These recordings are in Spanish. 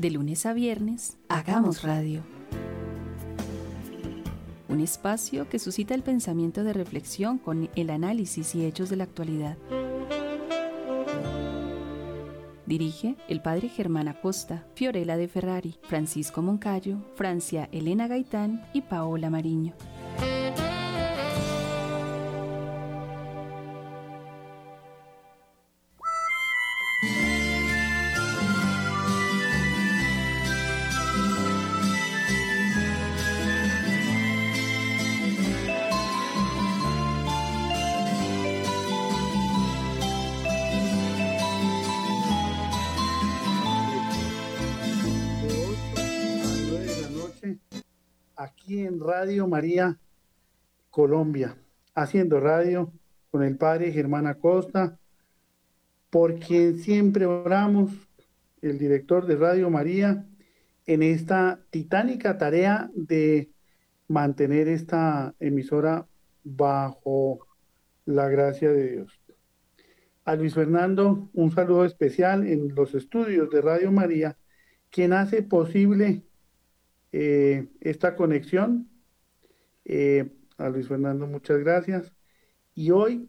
De lunes a viernes, hagamos radio. Un espacio que suscita el pensamiento de reflexión con el análisis y hechos de la actualidad. Dirige el padre Germán Acosta, Fiorella de Ferrari, Francisco Moncayo, Francia Elena Gaitán y Paola Mariño. Radio María Colombia, haciendo radio con el padre Germán Acosta, por quien siempre oramos, el director de Radio María, en esta titánica tarea de mantener esta emisora bajo la gracia de Dios. A Luis Fernando, un saludo especial en los estudios de Radio María, quien hace posible eh, esta conexión eh, a Luis Fernando, muchas gracias. Y hoy,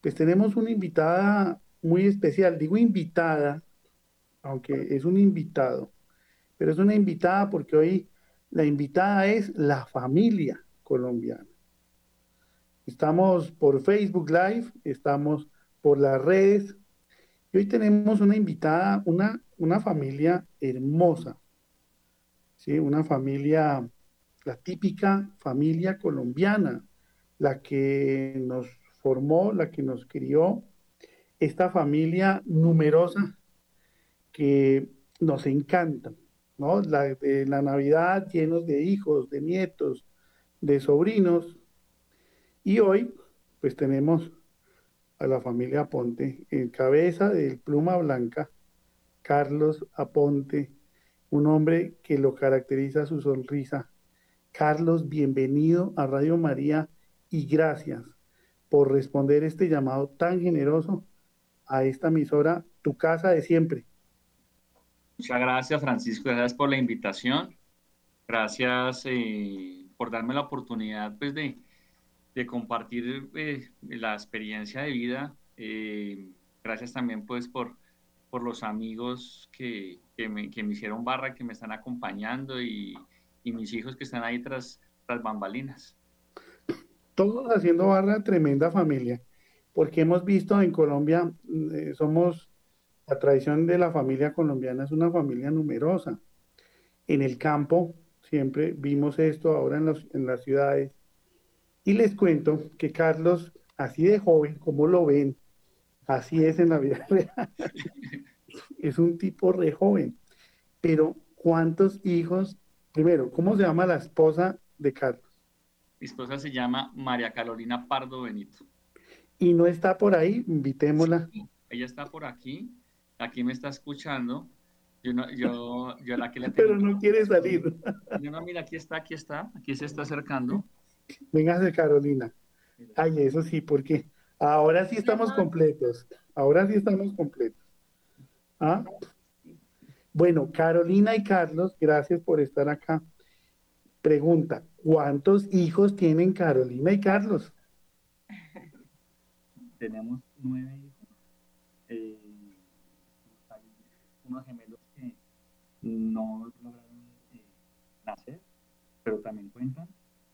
pues tenemos una invitada muy especial. Digo invitada, aunque es un invitado, pero es una invitada porque hoy la invitada es la familia colombiana. Estamos por Facebook Live, estamos por las redes. Y hoy tenemos una invitada, una, una familia hermosa. ¿sí? Una familia la típica familia colombiana, la que nos formó, la que nos crió, esta familia numerosa que nos encanta, ¿no? La, de la Navidad llenos de hijos, de nietos, de sobrinos. Y hoy, pues tenemos a la familia Aponte en cabeza del Pluma Blanca, Carlos Aponte, un hombre que lo caracteriza su sonrisa, Carlos, bienvenido a Radio María y gracias por responder este llamado tan generoso a esta emisora, tu casa de siempre. Muchas gracias, Francisco. Gracias por la invitación. Gracias eh, por darme la oportunidad pues, de, compartir eh, la experiencia de vida. Eh, gracias también pues, por, por los amigos que, me, que me hicieron barra, que me están acompañando y, y mis hijos que están ahí tras, las bambalinas. Todos haciendo barra, tremenda familia, porque hemos visto en Colombia, eh, somos, la tradición de la familia colombiana es una familia numerosa. En el campo, siempre vimos esto, ahora en, en las ciudades. Y les cuento que Carlos, así de joven, como lo ven, así es en la vida real. es un tipo re joven. Pero ¿cuántos hijos Primero, ¿cómo se llama la esposa de Carlos? Mi esposa se llama María Carolina Pardo Benito. ¿Y no está por ahí? Invitémosla. ella está por aquí, aquí me está escuchando. Yo, no, yo, yo la que le tengo... Pero no quiere salir. Yo no, mira, aquí está, aquí está, aquí se está acercando. Véngase, Carolina. Ay, eso sí, porque ahora sí estamos completos. Ahora sí estamos completos. ¿Ah? Bueno, Carolina y Carlos, gracias por estar acá. Pregunta, ¿cuántos hijos tienen Carolina y Carlos? Tenemos nueve hijos. Eh, hay unos gemelos que no lograron eh, nacer, pero también cuentan.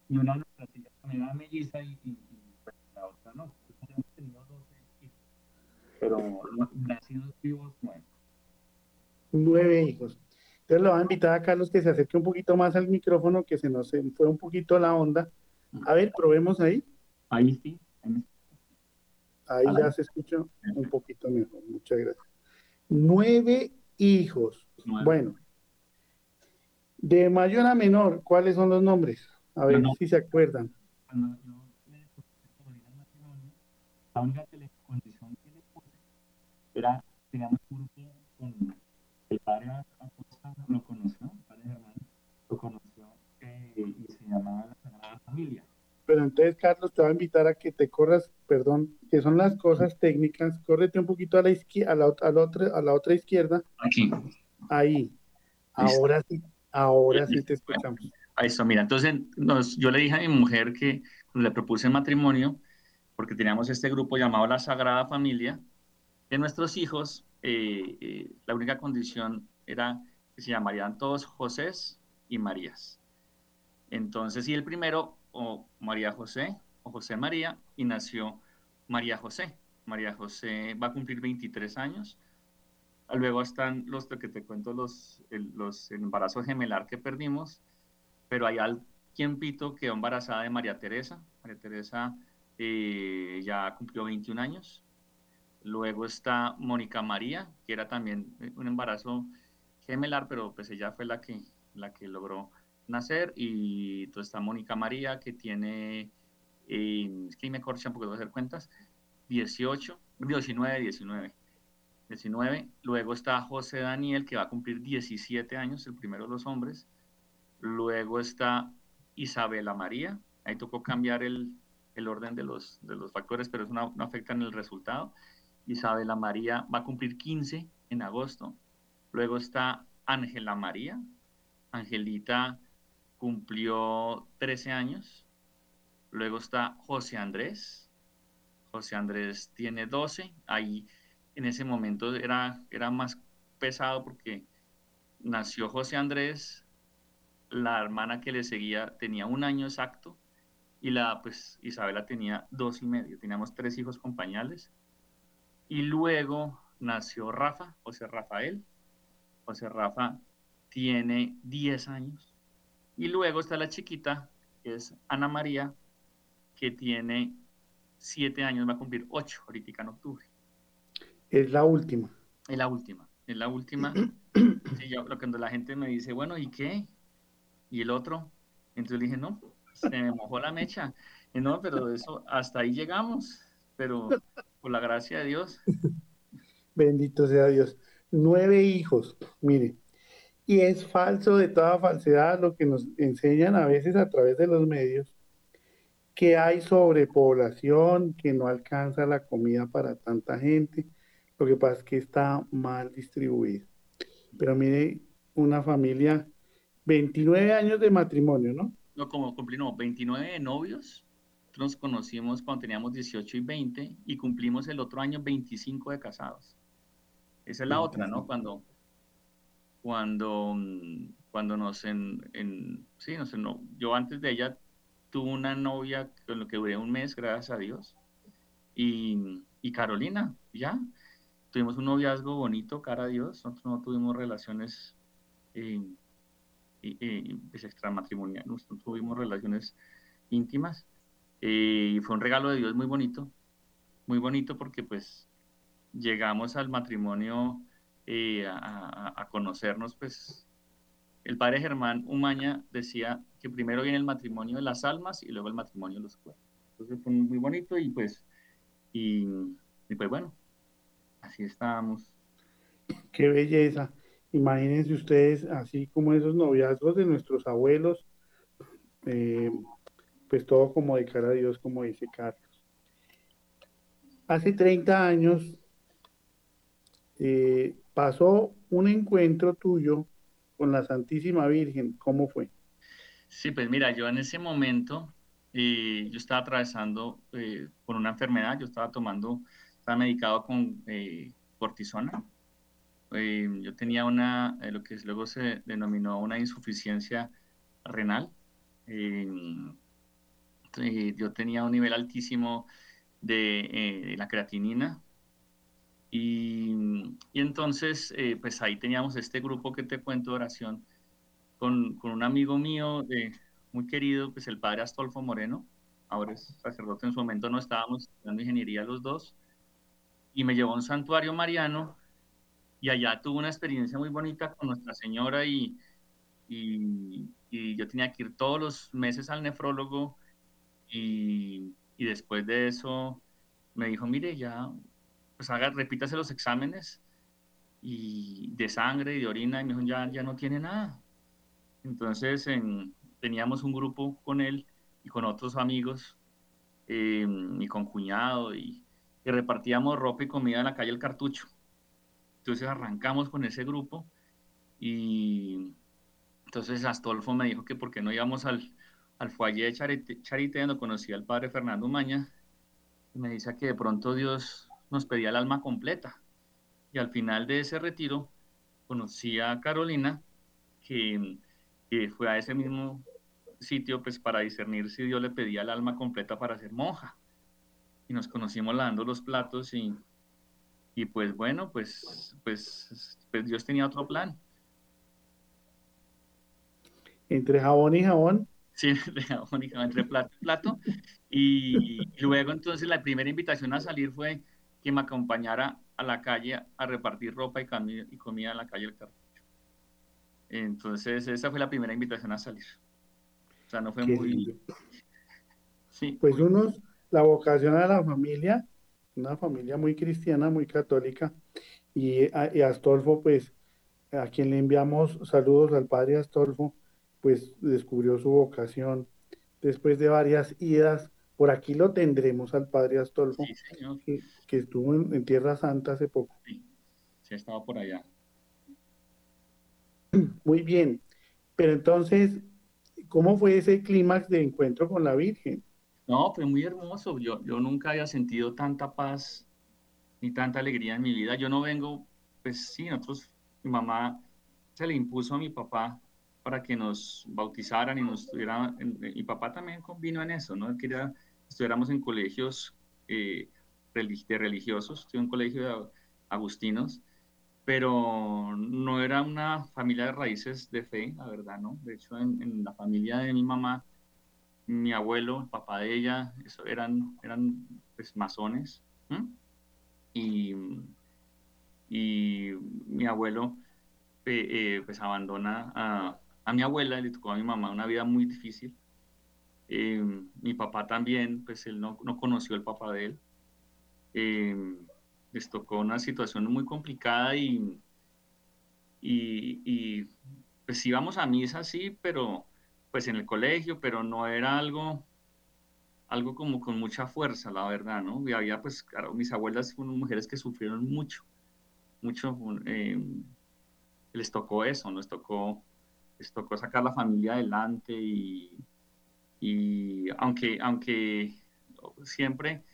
Y una de nuestras hijas también era melliza y, pues, la otra no. Hemos tenido 12 hijos, pero nacidos vivos nueve nueve hijos. Entonces le voy a invitar a Carlos que se acerque un poquito más al micrófono, que se nos fue un poquito la onda. A ver, probemos ahí. Ahí sí. Ahí ya se escucha un poquito mejor. Muchas gracias. Nueve hijos. Bueno. De mayor a menor, ¿cuáles son los nombres? A ver si se acuerdan. Cuando yo la única condición que le puse era, teníamos un grupo con el padre Acosta lo conoció, el padre Germán lo conoció eh, y se llamaba la Sagrada Familia. Pero entonces, Carlos, te voy a invitar a que te corras, perdón, que son las cosas técnicas. Córrete un poquito a la, izquierda, a la, a la, otra, a la otra izquierda. Aquí. Ahí. Ahora sí, ahora sí te escuchamos. Ahí está, mira, entonces yo le dije a mi mujer que le propuse matrimonio, porque teníamos este grupo llamado la Sagrada Familia, que nuestros hijos, eh, eh, la única condición era que se llamarían todos José y Marías. Entonces, y el primero, o María José, o José María, y nació María José. María José va a cumplir 23 años. Luego están los que te cuento, los, el, los embarazo gemelar que perdimos, pero hay al tiempito quedó embarazada de María Teresa. María Teresa eh, ya cumplió 21 años. Luego está Mónica María, que era también un embarazo gemelar, pero pues ella fue la que, la que logró nacer. Y entonces está Mónica María, que tiene, eh, es que me corchan porque voy a hacer cuentas, 18, 19, 19. 19. Luego está José Daniel, que va a cumplir 17 años, el primero de los hombres. Luego está Isabela María. Ahí tocó cambiar el, el orden de los, de los factores, pero eso no, no afecta en el resultado. Isabela María va a cumplir 15 en agosto. Luego está Ángela María. Angelita cumplió 13 años. Luego está José Andrés. José Andrés tiene 12. Ahí en ese momento era, era más pesado porque nació José Andrés, la hermana que le seguía tenía un año exacto y la pues Isabela tenía dos y medio. Teníamos tres hijos con pañales. Y luego nació Rafa, José Rafael. José Rafa tiene 10 años. Y luego está la chiquita, que es Ana María, que tiene siete años, va a cumplir ocho ahorita en octubre. Es la última. Es la última, es la última. sí, yo, cuando la gente me dice, bueno, ¿y qué? ¿Y el otro? Entonces le dije, no, se me mojó la mecha. Y no, pero eso, hasta ahí llegamos, pero por la gracia de Dios. Bendito sea Dios. Nueve hijos, mire. Y es falso de toda falsedad lo que nos enseñan a veces a través de los medios, que hay sobrepoblación, que no alcanza la comida para tanta gente. Lo que pasa es que está mal distribuida. Pero mire, una familia, 29 años de matrimonio, ¿no? No, como cumplimos 29 de novios. Nos conocimos cuando teníamos 18 y 20 y cumplimos el otro año 25 de casados. Esa es la otra, ¿no? Cuando, cuando, cuando nos en, en sí, no sé, no, yo antes de ella tuve una novia con lo que duré un mes, gracias a Dios. Y, y Carolina, ya. Tuvimos un noviazgo bonito, cara a Dios. Nosotros no tuvimos relaciones eh, eh, pues extramatrimoniales, no tuvimos relaciones íntimas. Eh, y fue un regalo de Dios muy bonito, muy bonito porque pues llegamos al matrimonio eh, a, a, conocernos pues el padre Germán Umaña decía que primero viene el matrimonio de las almas y luego el matrimonio de los cuerpos. Entonces fue muy bonito y pues, y, pues bueno, así estábamos. Qué belleza. Imagínense ustedes, así como esos noviazgos de nuestros abuelos, eh, pues todo como de cara a Dios, como dice Carlos. Hace 30 años eh, pasó un encuentro tuyo con la Santísima Virgen, ¿cómo fue? Sí, pues mira, yo en ese momento, eh, yo estaba atravesando eh, por una enfermedad, yo estaba tomando, estaba medicado con cortisona. yo tenía una, lo que luego se denominó una insuficiencia renal. Yo tenía un nivel altísimo de la creatinina, y, entonces, eh, pues ahí teníamos este grupo que te cuento de oración con, con un amigo mío de, muy querido, pues el padre Astolfo Moreno, ahora es sacerdote, en su momento no estábamos estudiando ingeniería los dos, y me llevó a un santuario mariano, y allá tuve una experiencia muy bonita con Nuestra Señora, y, y, y yo tenía que ir todos los meses al nefrólogo, y, y después de eso me dijo, mire, ya pues haga, repítase los exámenes y de sangre y de orina, y me dijo, ya, ya no tiene nada. Entonces teníamos un grupo con él y con otros amigos, eh, y con cuñado, y, repartíamos ropa y comida en la calle El Cartucho. Entonces arrancamos con ese grupo Y entonces Astolfo me dijo que por qué no íbamos al, al foyer donde conocí al padre Fernando Maña, y me dice que de pronto Dios nos pedía el alma completa. Y al final de ese retiro conocí a Carolina, que, que fue a ese mismo sitio pues para discernir si Dios le pedía el alma completa para ser monja. Y nos conocimos lavando los platos y, y pues bueno, pues, pues, pues Dios tenía otro plan. Entre jabón y jabón. Sí, jabón, entre plato y plato. Y luego entonces la primera invitación a salir fue que me acompañara a la calle a repartir ropa y, y comida en la calle del Cartucho. Entonces esa fue la primera invitación a salir. O sea, no fue muy... Sí. Pues unos, la vocación a la familia, una familia muy cristiana, muy católica, y, y Astolfo, pues, a quien le enviamos saludos al padre Astolfo, pues descubrió su vocación después de varias idas. Por aquí lo tendremos al padre Astolfo, que, estuvo en, Tierra Santa hace poco. Sí, sí, estaba por allá. Muy bien, pero entonces, ¿cómo fue ese clímax de encuentro con la Virgen? No, fue muy hermoso. Yo, yo nunca había sentido tanta paz ni tanta alegría en mi vida. Yo no vengo, pues sí, nosotros, mi mamá se le impuso a mi papá para que nos bautizaran y nos tuvieran, mi papá también convino en eso, ¿no? Quería que estuviéramos en colegios eh, de religiosos, estuve en colegio de agustinos, pero no era una familia de raíces de fe, la verdad, ¿no? De hecho, en, la familia de mi mamá, mi abuelo, el papá de ella, eso eran, eran pues, masones, y, y mi abuelo eh, pues abandona a a mi abuela, le tocó a mi mamá una vida muy difícil. Eh, mi papá también, pues él no, no conoció al papá de él. Eh, les tocó una situación muy complicada y, y, y, pues íbamos a misa, sí, pero pues en el colegio, pero no era algo, algo como con mucha fuerza, la verdad, ¿no? Y había pues, claro, mis abuelas fueron mujeres que sufrieron mucho, mucho, eh, les tocó eso, nos tocó les tocó sacar la familia adelante y, y aunque, aunque siempre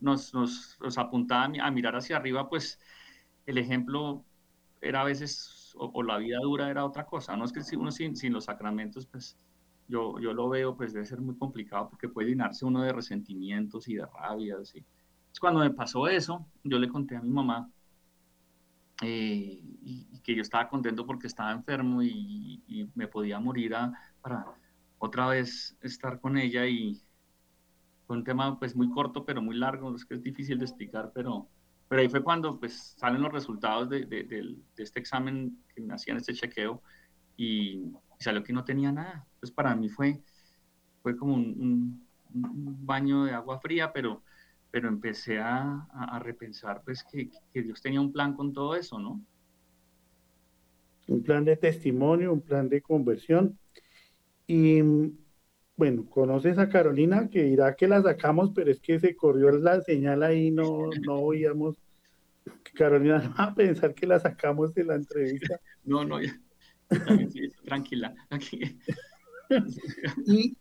nos, nos, apuntaba a mirar hacia arriba, pues el ejemplo era a veces, o, la vida dura era otra cosa, no es que uno sin, sin, los sacramentos, pues yo, yo lo veo, pues debe ser muy complicado porque puede llenarse uno de resentimientos y de rabias. Y... Cuando me pasó eso, yo le conté a mi mamá eh, y, que yo estaba contento porque estaba enfermo y, me podía morir para otra vez estar con ella y fue un tema pues muy corto pero muy largo, es que es difícil de explicar, pero, pero ahí fue cuando pues salen los resultados de, de, este examen que me hacían, este chequeo y, salió que no tenía nada. Entonces para mí fue, fue como un baño de agua fría, pero pero empecé a, a, repensar pues que, que, Dios tenía un plan con todo eso, ¿no? Un plan de testimonio, un plan de conversión. Y bueno, conoces a Carolina que dirá que la sacamos, pero es que se corrió la señal ahí, no, no oíamos. Carolina va a pensar que la sacamos de la entrevista. No, no, ya. tranquila. y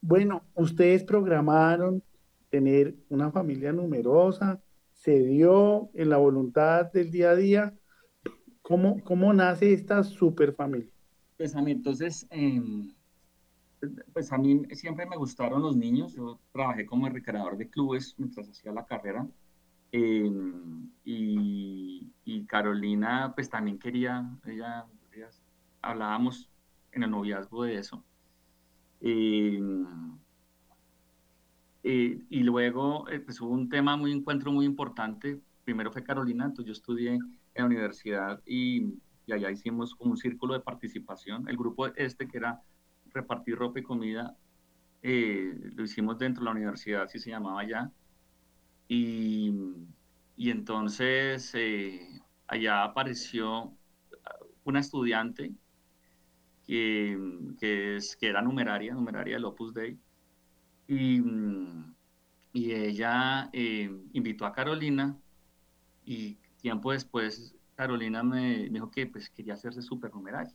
bueno, ustedes programaron tener una familia numerosa, se dio en la voluntad del día a día. ¿Cómo, cómo nace esta super familia? Pues a mí entonces, em, pues a mí siempre me gustaron los niños. Yo trabajé como recreador de clubes mientras hacía la carrera. Em, y, y, Carolina, pues también quería, ella, hablábamos en el noviazgo de eso. Eh, eh, y luego eh, pues hubo un tema, muy encuentro muy importante. Primero fue Carolina, entonces yo estudié en la universidad y, y allá hicimos un círculo de participación. El grupo este que era repartir ropa y comida, eh, lo hicimos dentro de la universidad, así se llamaba allá. Y, y entonces allá apareció una estudiante que, que, es, que era numeraria, numeraria del Opus Dei, y, mm, y ella eh, invitó a Carolina y tiempo después Carolina me, dijo que pues quería hacerse supernumeraria.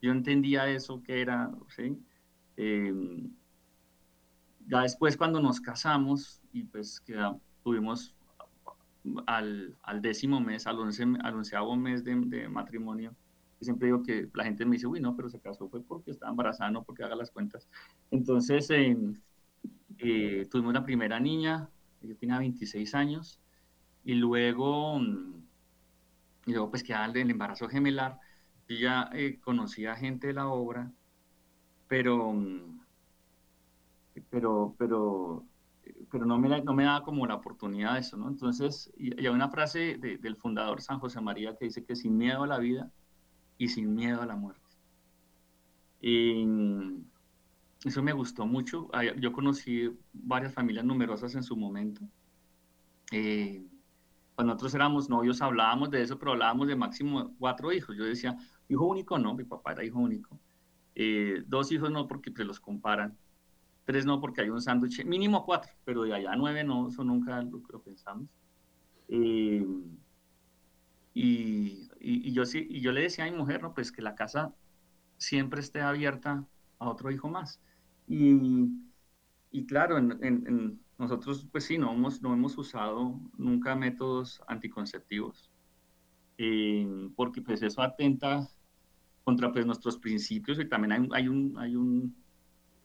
Yo entendía eso que era, ¿sí? Em, ya después cuando nos casamos y pues tuvimos al, al, décimo mes, al, once, al onceavo mes de, de matrimonio, siempre digo que la gente me dice, uy, no, pero se casó fue porque estaba embarazada, no porque haga las cuentas. Entonces, em, eh, tuvimos la primera niña, yo tenía 26 años, y luego, mm, y luego pues quedaba el embarazo gemelar. Yo ya eh, conocía gente de la obra, pero, mm, pero, pero, pero no, me, no me daba como la oportunidad de eso, ¿no? Entonces, y, hay una frase del fundador San José María que dice que sin miedo a la vida y sin miedo a la muerte. Y mm, eso me gustó mucho. Yo conocí varias familias numerosas en su momento. Eh, cuando nosotros éramos novios hablábamos de eso, pero hablábamos de máximo cuatro hijos. Yo decía, hijo único no, mi papá era hijo único. Eh, dos hijos no porque se los comparan. Tres no porque hay un sándwich, mínimo cuatro, pero de allá nueve no, eso nunca lo, pensamos. Eh, y, y, yo, sí, y yo le decía a mi mujer, no, pues que la casa siempre esté abierta a otro hijo más. Y, y claro, en, nosotros, pues sí, no hemos, no hemos usado nunca métodos anticonceptivos, eh, porque pues eso atenta contra pues nuestros principios y también hay, hay un, hay un,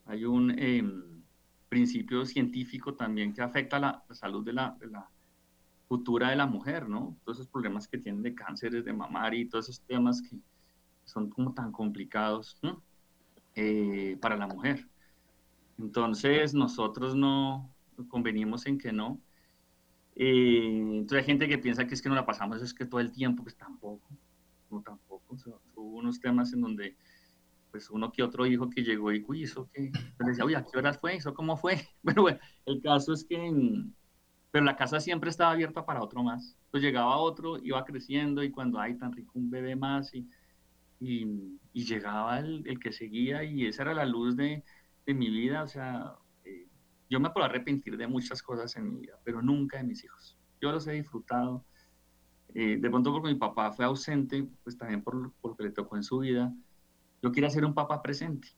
hay un em, principio científico también que afecta la, la salud de la, de la, futura de la mujer, ¿no? Todos esos problemas que tienen de cánceres de mamar y todos esos temas que son como tan complicados eh, para la mujer. Entonces nosotros no, convenimos en que no. Eh, entonces hay gente que piensa que es que no la pasamos, es que todo el tiempo, pues tampoco, no tampoco. hubo unos temas en donde, pues uno que otro hijo que llegó y, uy, ¿eso? Yo decía, uy, ¿a qué horas fue? ¿Eso cómo fue? Bueno, bueno, el caso es que, pero la casa siempre estaba abierta para otro más. Pues llegaba otro, iba creciendo y cuando hay tan rico un bebé más y, y, llegaba el, el, que seguía y esa era la luz de, de mi vida, o sea, yo me puedo arrepentir de muchas cosas en mi vida, pero nunca de mis hijos. Yo los he disfrutado. Eh, de pronto porque mi papá fue ausente, pues también por, lo que le tocó en su vida. Yo quería ser un papá presente.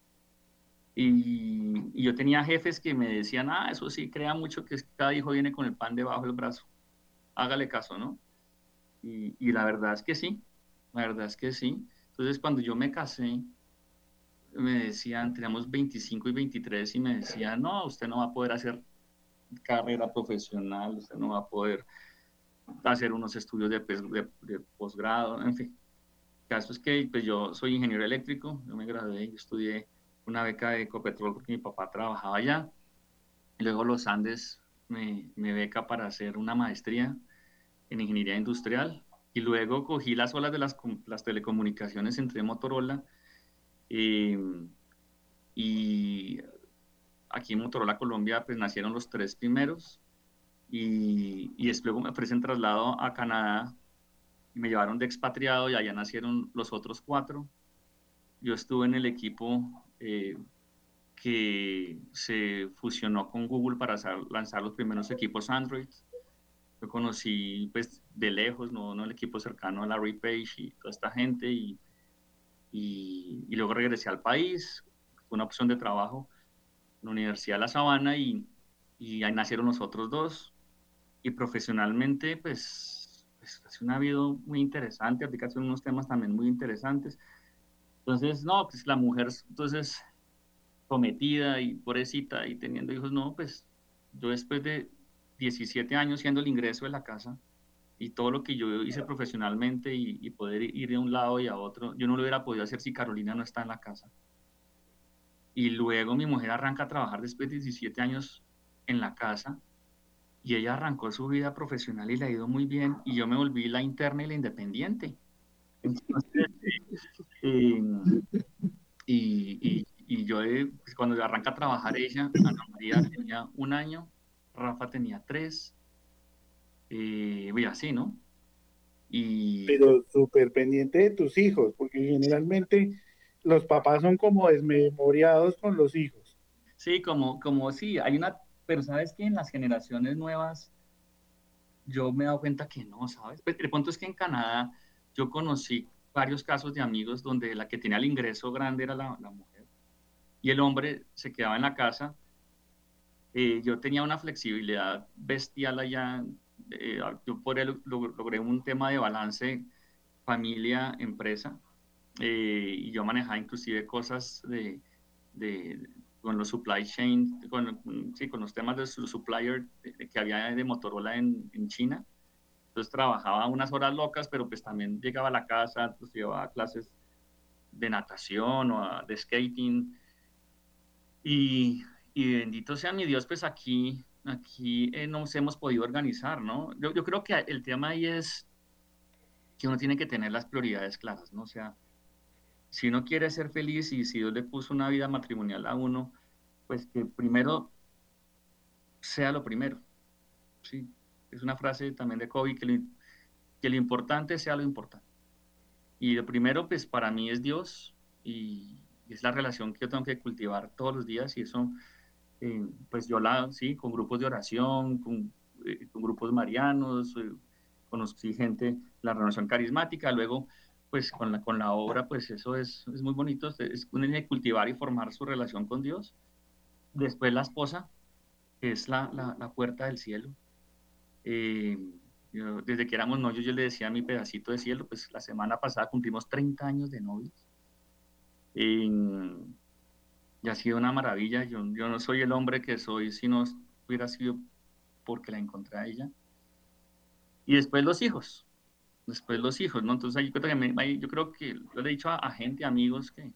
Y, y, yo tenía jefes que me decían, ah, eso sí, crea mucho que cada hijo viene con el pan debajo del brazo. Hágale caso, ¿no? Y, y la verdad es que sí, la verdad es que sí. Entonces cuando yo me casé, me decían, teníamos 25 y 23 y me decían, no, usted no va a poder hacer carrera profesional, usted no va a poder hacer unos estudios de, de, posgrado, en fin. El caso es que pues, yo soy ingeniero eléctrico, yo me gradué, y estudié una beca de Ecopetrol porque mi papá trabajaba allá. Y luego los Andes me, me beca para hacer una maestría en ingeniería industrial. Y luego cogí las olas de las, las telecomunicaciones entre Motorola Em, y aquí en Motorola Colombia pues nacieron los tres primeros y, y después me ofrecen traslado a Canadá y me llevaron de expatriado y allá nacieron los otros cuatro. Yo estuve en el equipo eh, que se fusionó con Google para lanzar los primeros equipos Android. Yo conocí pues de lejos, no, no el equipo cercano a Larry Page y toda esta gente y y, luego regresé al país, fue una opción de trabajo en la Universidad de La Sabana y, y ahí nacieron los otros dos. Y profesionalmente, pues, pues ha sido una vida muy interesante, aplicación unos temas también muy interesantes. Entonces, no, pues la mujer, entonces, prometida y pobrecita y teniendo hijos, no, pues yo después de 17 años siendo el ingreso de la casa, y todo lo que yo hice profesionalmente y, poder ir de un lado y a otro, yo no lo hubiera podido hacer si Carolina no está en la casa. Y luego mi mujer arranca a trabajar después de 17 años en la casa y ella arrancó su vida profesional y le ha ido muy bien y yo me volví la interna y la independiente. Eh, y, y, yo eh, pues, cuando arranca a trabajar ella, Ana María tenía un año, Rafa tenía tres, eh, voy así, ¿no? Y... Pero súper pendiente de tus hijos, porque generalmente los papás son como desmemoriados con los hijos. Sí, como, como sí, hay una, pero sabes que en las generaciones nuevas yo me he dado cuenta que no, ¿sabes? Pues, el punto es que en Canadá yo conocí varios casos de amigos donde la que tenía el ingreso grande era la, mujer y el hombre se quedaba en la casa. Eh, yo tenía una flexibilidad bestial allá. Eh, yo por él logré un tema de balance familia-empresa eh, y yo manejaba inclusive cosas de, de, con los supply chain, con, sí, con los temas de su supplier que había de Motorola en, en, China. Entonces trabajaba unas horas locas, pero pues también llegaba a la casa, pues llevaba clases de natación o de skating. Y, y, bendito sea mi Dios, pues aquí, aquí eh, nos hemos podido organizar, ¿no? Yo, creo que el tema ahí es que uno tiene que tener las prioridades claras, ¿no? O sea, si uno quiere ser feliz y si Dios le puso una vida matrimonial a uno, pues que primero sea lo primero. Sí, es una frase también de Kobe, que, lo, que lo importante sea lo importante. Y lo primero, pues para mí es Dios y es la relación que yo tengo que cultivar todos los días y eso, eh, pues yo la, sí, con grupos de oración, con, eh, con grupos marianos, eh, conocí gente, la renovación carismática, luego pues con la, con la obra, pues eso es, es muy bonito, es uno de cultivar y formar su relación con Dios. Después la esposa, que es la, la, la puerta del cielo. Eh, desde que éramos novios, yo le decía a mi pedacito de cielo, pues la semana pasada cumplimos 30 años de novios. Y ha sido una maravilla. Yo, yo no soy el hombre que soy si no hubiera sido porque la encontré a ella. Y después los hijos después los hijos, ¿no? Entonces ahí, yo creo que yo le he dicho a, gente, amigos, que,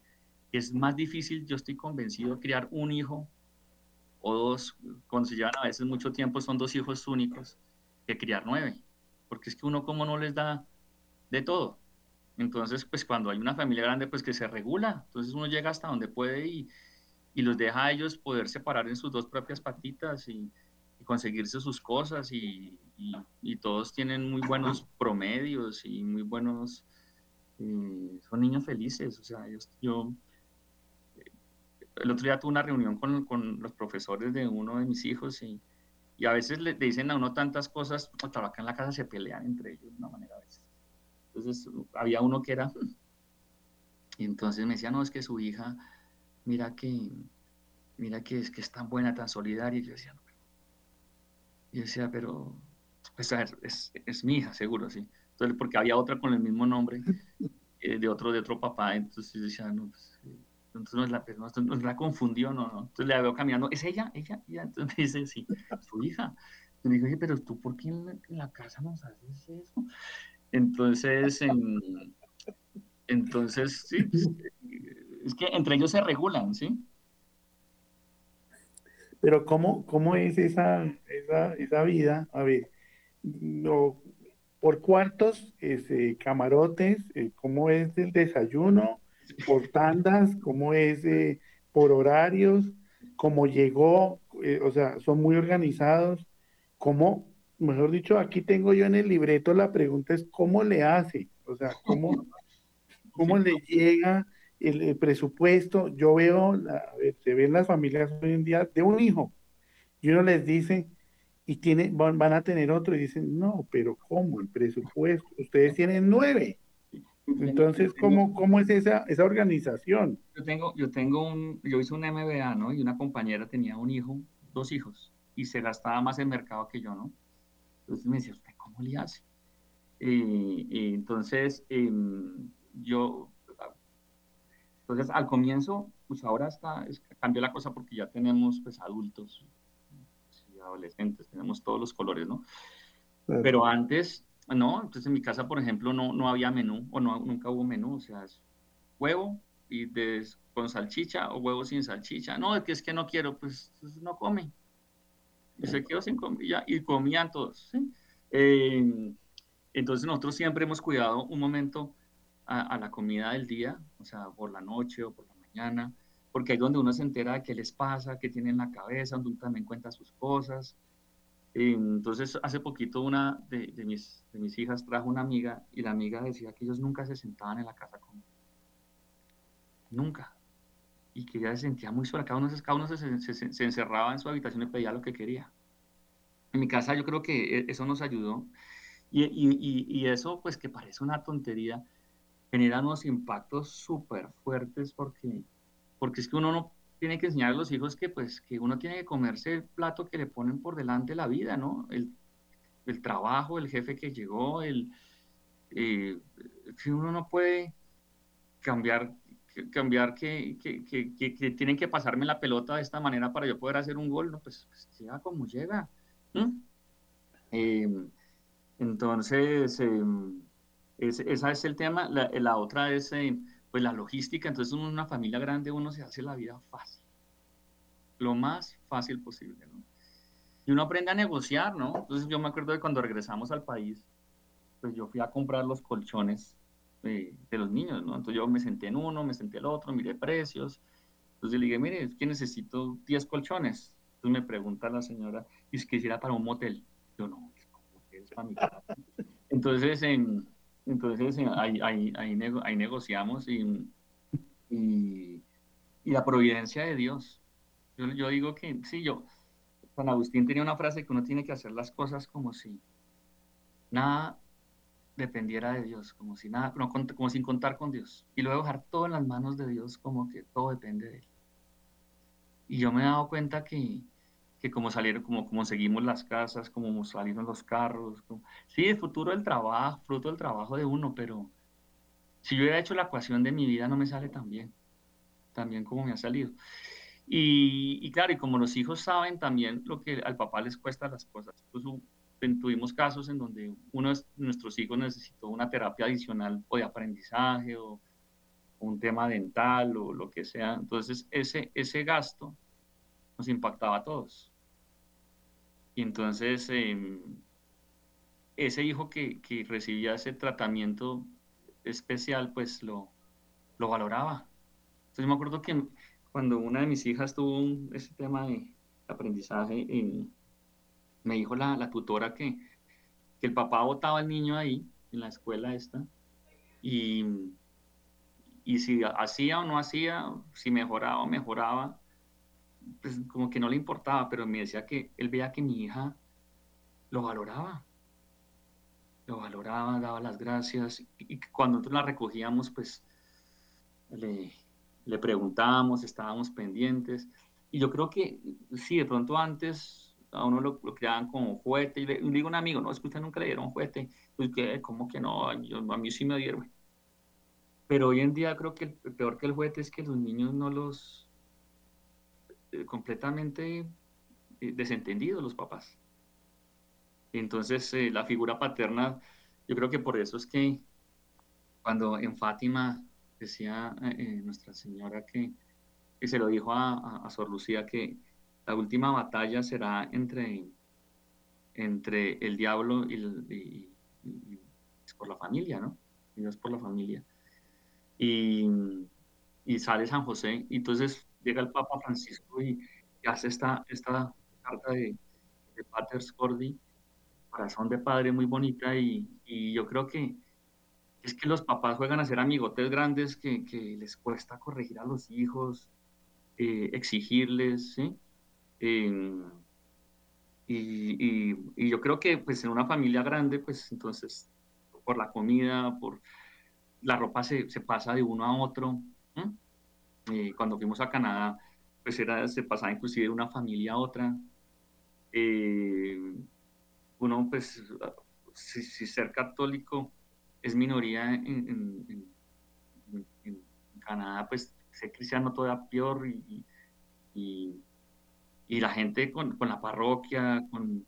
es más difícil, yo estoy convencido, criar un hijo o dos, cuando se llevan a veces mucho tiempo, son dos hijos únicos, que criar nueve, porque es que uno como no les da de todo. Entonces, pues cuando hay una familia grande, pues que se regula, entonces uno llega hasta donde puede y, y los deja a ellos poder separar en sus dos propias patitas y, y conseguirse sus cosas y, y, todos tienen muy buenos promedios y muy buenos, eh, son niños felices, o sea, yo, el otro día tuve una reunión con, con, los profesores de uno de mis hijos y, y a veces le, dicen a uno tantas cosas, o acá en la casa se pelean entre ellos de una manera a veces. Entonces había uno que era, y entonces me decía, no, es que su hija, mira que, mira que es que es tan buena, tan solidaria, y yo decía, no, y decía, pero pues es, es, mi hija, seguro, sí. Entonces, porque había otra con el mismo nombre, eh, de otro de otro papá, entonces decía, no, pues, eh, entonces nos la, pues, nos, la confundió, no, no. Entonces le veo caminando, ¿es ella? ¿Ella? Y entonces dice, sí, su hija. Y me dijo, oye, pero tú, ¿por qué en la, casa nos haces eso? Entonces, entonces, sí, pues, es que entre ellos se regulan, ¿sí? Pero ¿cómo, cómo es esa, esa, esa vida? A ver, no, por cuartos, este, camarotes, eh, cómo es el desayuno, por tandas, cómo es eh, por horarios, cómo llegó, eh, o sea, son muy organizados, cómo, mejor dicho, aquí tengo yo en el libreto la pregunta es cómo le hace, o sea, cómo, cómo le llega el, presupuesto. Yo veo, se ven las familias hoy en día de un hijo y uno les dice, y tiene, van, a tener otro y dicen, no, pero ¿cómo? El presupuesto, ustedes tienen nueve. Entonces, ¿cómo, cómo es esa, esa organización? Yo tengo, yo tengo un, yo hice un MBA, ¿no? Y una compañera tenía un hijo, dos hijos, y se gastaba más en mercado que yo, ¿no? Entonces me decía, ¿usted cómo le hace? y entonces, em, yo, entonces al comienzo, pues ahora está, cambió la cosa porque ya tenemos pues adultos, adolescentes, tenemos todos los colores, ¿no? Pero antes, no, entonces en mi casa, por ejemplo, no, no había menú, o no, nunca hubo menú, o sea, es huevo y con salchicha o huevo sin salchicha. No, es que es que no quiero, pues, pues no come. Y se quedó sin comida y comían todos. Eh, entonces nosotros siempre hemos cuidado un momento a, la comida del día, o sea, por la noche o por la mañana, porque ahí es donde uno se entera de qué les pasa, qué tienen en la cabeza, donde uno también cuenta sus cosas. Entonces, hace poquito una de, mis, hijas trajo una amiga y la amiga decía que ellos nunca se sentaban en la casa con Nunca. Y que ella se sentía muy sola. Cada uno, cada se, encerraba en su habitación y pedía lo que quería. En mi casa yo creo que e, eso nos ayudó. Y, eso, pues que parece una tontería, genera unos impactos súper fuertes porque, porque es que uno no tiene que enseñar a los hijos que, pues, que uno tiene que comerse el plato que le ponen por delante la vida, ¿no? El, el trabajo, el jefe que llegó, el... Eh, que uno no puede cambiar cambiar que, que, que, que, tienen que pasarme la pelota de esta manera para yo poder hacer un gol, no, pues, pues llega como llega. Em, entonces, em, ese esa es el tema. La, la otra es em, pues la logística. Entonces, en una familia grande uno se hace la vida fácil, lo más fácil posible. ¿no? Y uno aprende a negociar, ¿no? Entonces, yo me acuerdo de cuando regresamos al país, pues yo fui a comprar los colchones de, los niños, ¿no? Entonces yo me senté en uno, me senté en el otro, miré precios. Entonces le dije, mire, es que necesito 10 colchones. Entonces me pregunta la señora, ¿y si quisiera para un motel? Yo no, es para mi casa. Entonces, en, entonces ahí, ahí, ahí, negociamos y, y, la providencia de Dios. Yo, yo digo que, sí, yo, San Agustín tenía una frase que uno tiene que hacer las cosas como si nada dependiera de Dios, como si nada, como sin contar con Dios. Y luego dejar todo en las manos de Dios, como que todo depende de Él. Y yo me he dado cuenta que, que como salieron, como, como seguimos las casas, como salieron los carros, como, sí, el futuro del trabajo, fruto del trabajo de uno, pero si yo hubiera hecho la ecuación de mi vida no me sale tan bien, tan bien como me ha salido. Y, y claro, y como los hijos saben también lo que al papá les cuesta las cosas, pues tuvimos casos en donde uno de nuestros hijos necesitó una terapia adicional o de aprendizaje o, un tema dental o lo que sea. Entonces ese, ese gasto nos impactaba a todos. Y entonces em, ese hijo que, que, recibía ese tratamiento especial, pues lo, lo valoraba. Entonces me acuerdo que cuando una de mis hijas tuvo ese tema de aprendizaje, en, me dijo la, la tutora que, que, el papá botaba al niño ahí, en la escuela esta, y, y si hacía o no hacía, si mejoraba o mejoraba, pues como que no le importaba, pero me decía que él veía que mi hija lo valoraba, lo valoraba, daba las gracias, y cuando nosotros la recogíamos, pues le, le preguntábamos, estábamos pendientes, y yo creo que sí, de pronto antes a uno lo, lo creaban como juguete, y le, digo a un amigo, no, es que usted nunca le dieron juguete, pues que, ¿cómo que no? a mí sí me dieron. Pero hoy en día creo que el, peor que el juguete es que los niños no los, completamente eh, desentendidos los papás. Entonces eh, la figura paterna, yo creo que por eso es que cuando en Fátima decía Nuestra Señora que, que, se lo dijo a, a, Sor Lucía que la última batalla será entre, entre el diablo y, es por la familia, ¿no? Y es por la familia. Y, sale San José, y entonces llega el Papa Francisco y, hace esta, esta carta de, de Pater Scordi, corazón de padre muy bonita, y, yo creo que es que los papás juegan a ser amigotes grandes que, les cuesta corregir a los hijos, eh, exigirles, ¿sí? y, y, yo creo que pues en una familia grande, pues entonces por la comida, por la ropa se, se pasa de uno a otro. Y cuando fuimos a Canadá, pues era, se pasaba inclusive de una familia a otra. Eh, uno pues, si, ser católico es minoría en, Canadá, pues ser cristiano todavía peor y, y la gente con, con la parroquia, con,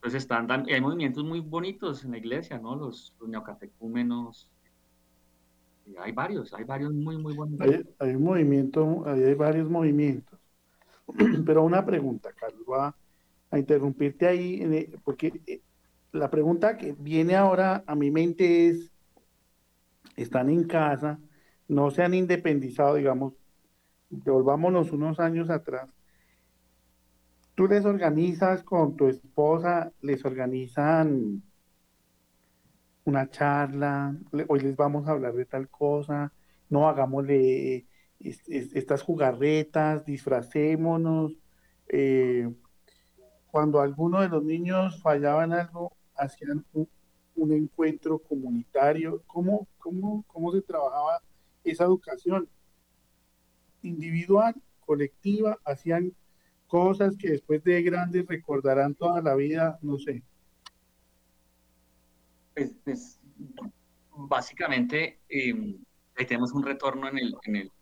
pues están dando, hay movimientos muy bonitos en la iglesia, ¿no? Los neocatecúmenos, hay varios, hay varios muy, muy buenos. Hay, hay un movimiento, hay, varios movimientos. Pero una pregunta, Carlos, voy a, a interrumpirte ahí, porque eh, la pregunta que viene ahora a mi mente es, están en casa, no se han independizado, digamos, volvámonos unos años atrás, tú les organizas con tu esposa, les organizan una charla, hoy les vamos a hablar de tal cosa, no hagámosle estas jugarretas, disfracémonos. Eh, cuando alguno de los niños fallaban algo, hacían un encuentro comunitario? ¿Cómo, cómo, cómo se trabajaba esa educación? Individual, colectiva, hacían cosas que después de grandes recordarán toda la vida, no sé. Pues, pues básicamente em, ahí tenemos un retorno en el... En el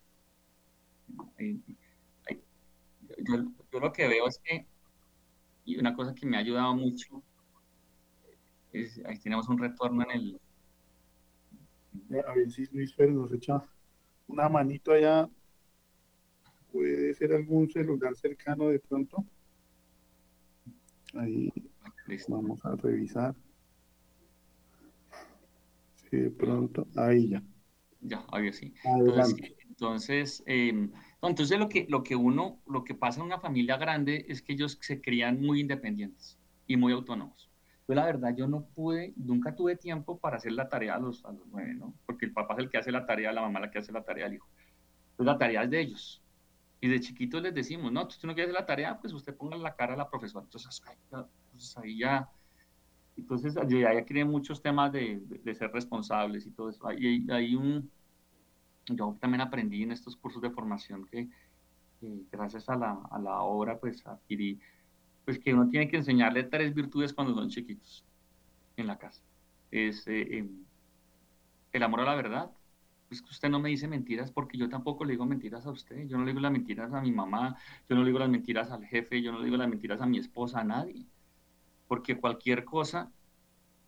yo, lo que veo es que, y una cosa que me ha ayudado mucho, es, ahí tenemos un retorno en el... A ver si Luis Pérez nos echa una manito allá. Puede ser algún celular cercano de pronto. Ahí vamos a revisar de pronto, ahí ya. Ya, ahí sí. Entonces, entonces, em, entonces lo, que, lo que uno, lo que pasa en una familia grande es que ellos se crían muy independientes y muy autónomos. Pues la verdad, yo no pude, nunca tuve tiempo para hacer la tarea a los, a los nueve, ¿no? Porque el papá es el que hace la tarea, la mamá la que hace la tarea, el hijo. Pues la tarea es de ellos. Y de chiquitos les decimos, no, tú no quieres hacer la tarea, pues usted ponga la cara a la profesora. Entonces, pues ahí ya entonces, ya hay muchos temas de, de, ser responsables y todo eso. Hay, hay un, yo también aprendí en estos cursos de formación que, gracias a la, a la, obra, pues adquirí, pues que uno tiene que enseñarle tres virtudes cuando son chiquitos en la casa. Es eh, em, el amor a la verdad. Pues que usted no me dice mentiras porque yo tampoco le digo mentiras a usted. Yo no le digo las mentiras a mi mamá, yo no le digo las mentiras al jefe, yo no le digo las mentiras a mi esposa, a nadie porque cualquier cosa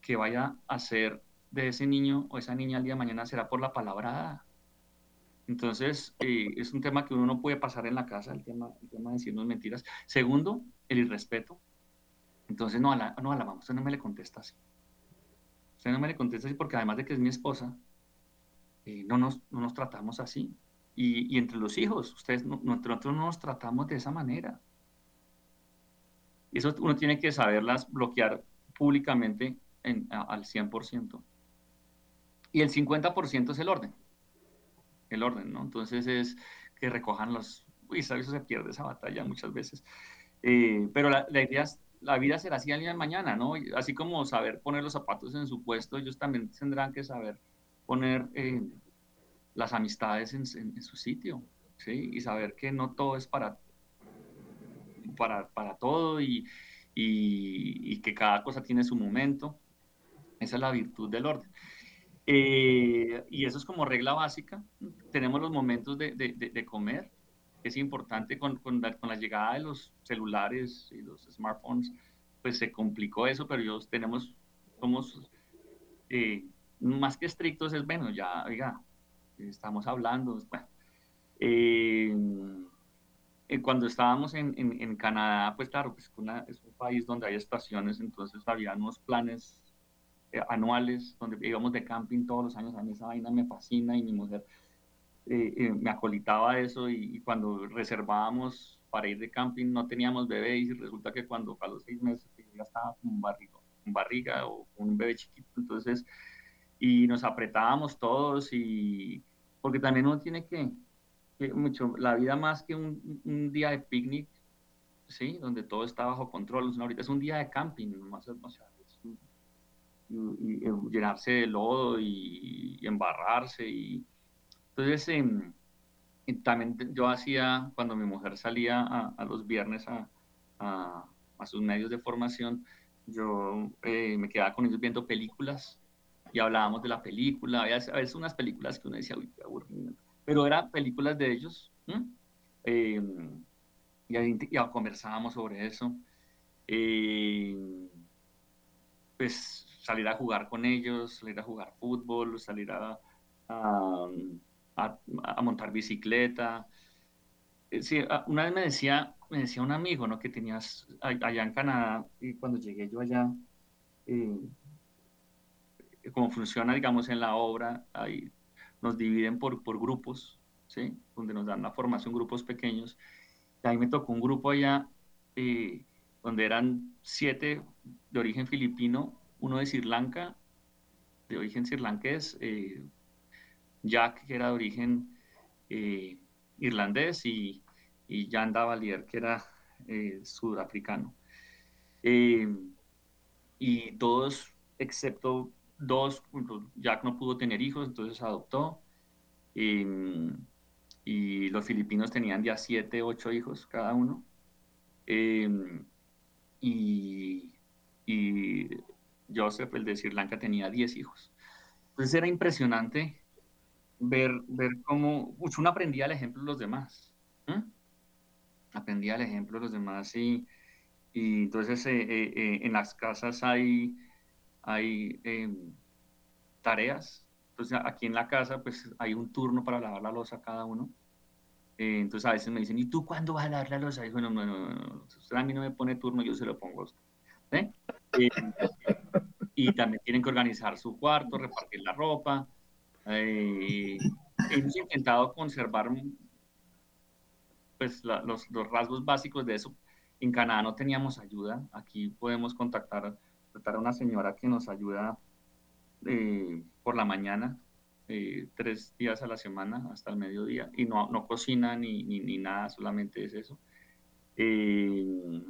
que vaya a hacer de ese niño o esa niña al día de mañana será por la palabra Entonces, eh, es un tema que uno no puede pasar en la casa, el tema, el de decirnos mentiras. Segundo, el irrespeto. Entonces, no, a no, a usted no me le contesta así. Usted no me le contesta así porque además de que es mi esposa, eh, no, nos, no nos tratamos así. Y, y entre los hijos, ustedes, nosotros no nos tratamos de esa manera. Eso uno tiene que saberlas bloquear públicamente en, al 100%. Y el 50% es el orden. El orden, ¿no? Entonces es que recojan los... Uy, ¿sabes? Eso se pierde esa batalla muchas veces. Eh, pero la, la, idea es, la vida será así al día de mañana, ¿no? Así como saber poner los zapatos en su puesto, ellos también tendrán que saber poner eh, las amistades en, en, su sitio, ¿sí? Y saber que no todo es para para, para todo y, y, que cada cosa tiene su momento. Esa es la virtud del orden. Eh, y eso es como regla básica. Tenemos los momentos de, de, de comer. Es importante con, con, la, con, la, llegada de los celulares y los smartphones, pues se complicó eso, pero yo tenemos, somos eh, más que estrictos, es bueno, ya, oiga, estamos hablando, bueno. Eh, eh, cuando estábamos en, en, Canadá, pues claro, pues es un país donde hay estaciones, entonces había unos planes eh, anuales donde íbamos de camping todos los años. A mí esa vaina me fascina y mi mujer eh, me acolitaba eso y, cuando reservábamos para ir de camping no teníamos bebé y resulta que cuando a los seis meses ya estaba con un barriga, con barriga o un bebé chiquito, entonces, y nos apretábamos todos y porque también uno tiene que mucho, la vida más que un, un día de picnic, ¿sí? Donde todo está bajo control. Ahorita es un día de camping, más, y, llenarse de lodo y, embarrarse. Y, entonces, em, también yo hacía, cuando mi mujer salía a, los viernes a, a, a, sus medios de formación, yo eh, me quedaba con ellos viendo películas y hablábamos de la película. Había a veces unas películas que uno decía, uy, qué aburrimiento pero eran películas de ellos. Eh, y ya conversábamos sobre eso. Eh, pues salir a jugar con ellos, salir a jugar fútbol, salir a, montar bicicleta. Eh, una vez me decía, me decía un amigo, ¿no? Que tenías allá en Canadá, y cuando llegué yo allá, eh, cómo funciona, digamos, en la obra, hay nos dividen por, por grupos, ¿sí? donde nos dan la formación, grupos pequeños. Y ahí me tocó un grupo allá eh, donde eran siete de origen filipino, uno de Sri Lanka, de origen sirlanqués, eh, Jack, que era de origen eh, irlandés, y, y Jan que era sudafricano. y todos, excepto dos, Jack no pudo tener hijos, entonces adoptó. Y, y los filipinos tenían ya siete, ocho hijos cada uno. Em, y, y, Joseph, el de Sri Lanka, tenía diez hijos. Entonces era impresionante ver, ver cómo uno aprendía el ejemplo de los demás. Aprendía el ejemplo de los demás y, y entonces eh, eh, eh, en las casas hay, hay em, tareas. Entonces aquí en la casa pues hay un turno para lavar la losa cada uno. entonces a veces me dicen, ¿y tú cuándo vas a lavar la losa? Y bueno, no, no, no, usted a mí no me pone turno, yo se lo pongo usted. y también tienen que organizar su cuarto, repartir la ropa. hemos intentado conservar pues los rasgos básicos de eso en Canadá no teníamos ayuda. Aquí podemos contactar, a una señora que nos ayuda eh, por la mañana, eh, tres días a la semana hasta el mediodía, y no, no cocina ni, ni, nada, solamente es eso. Eh,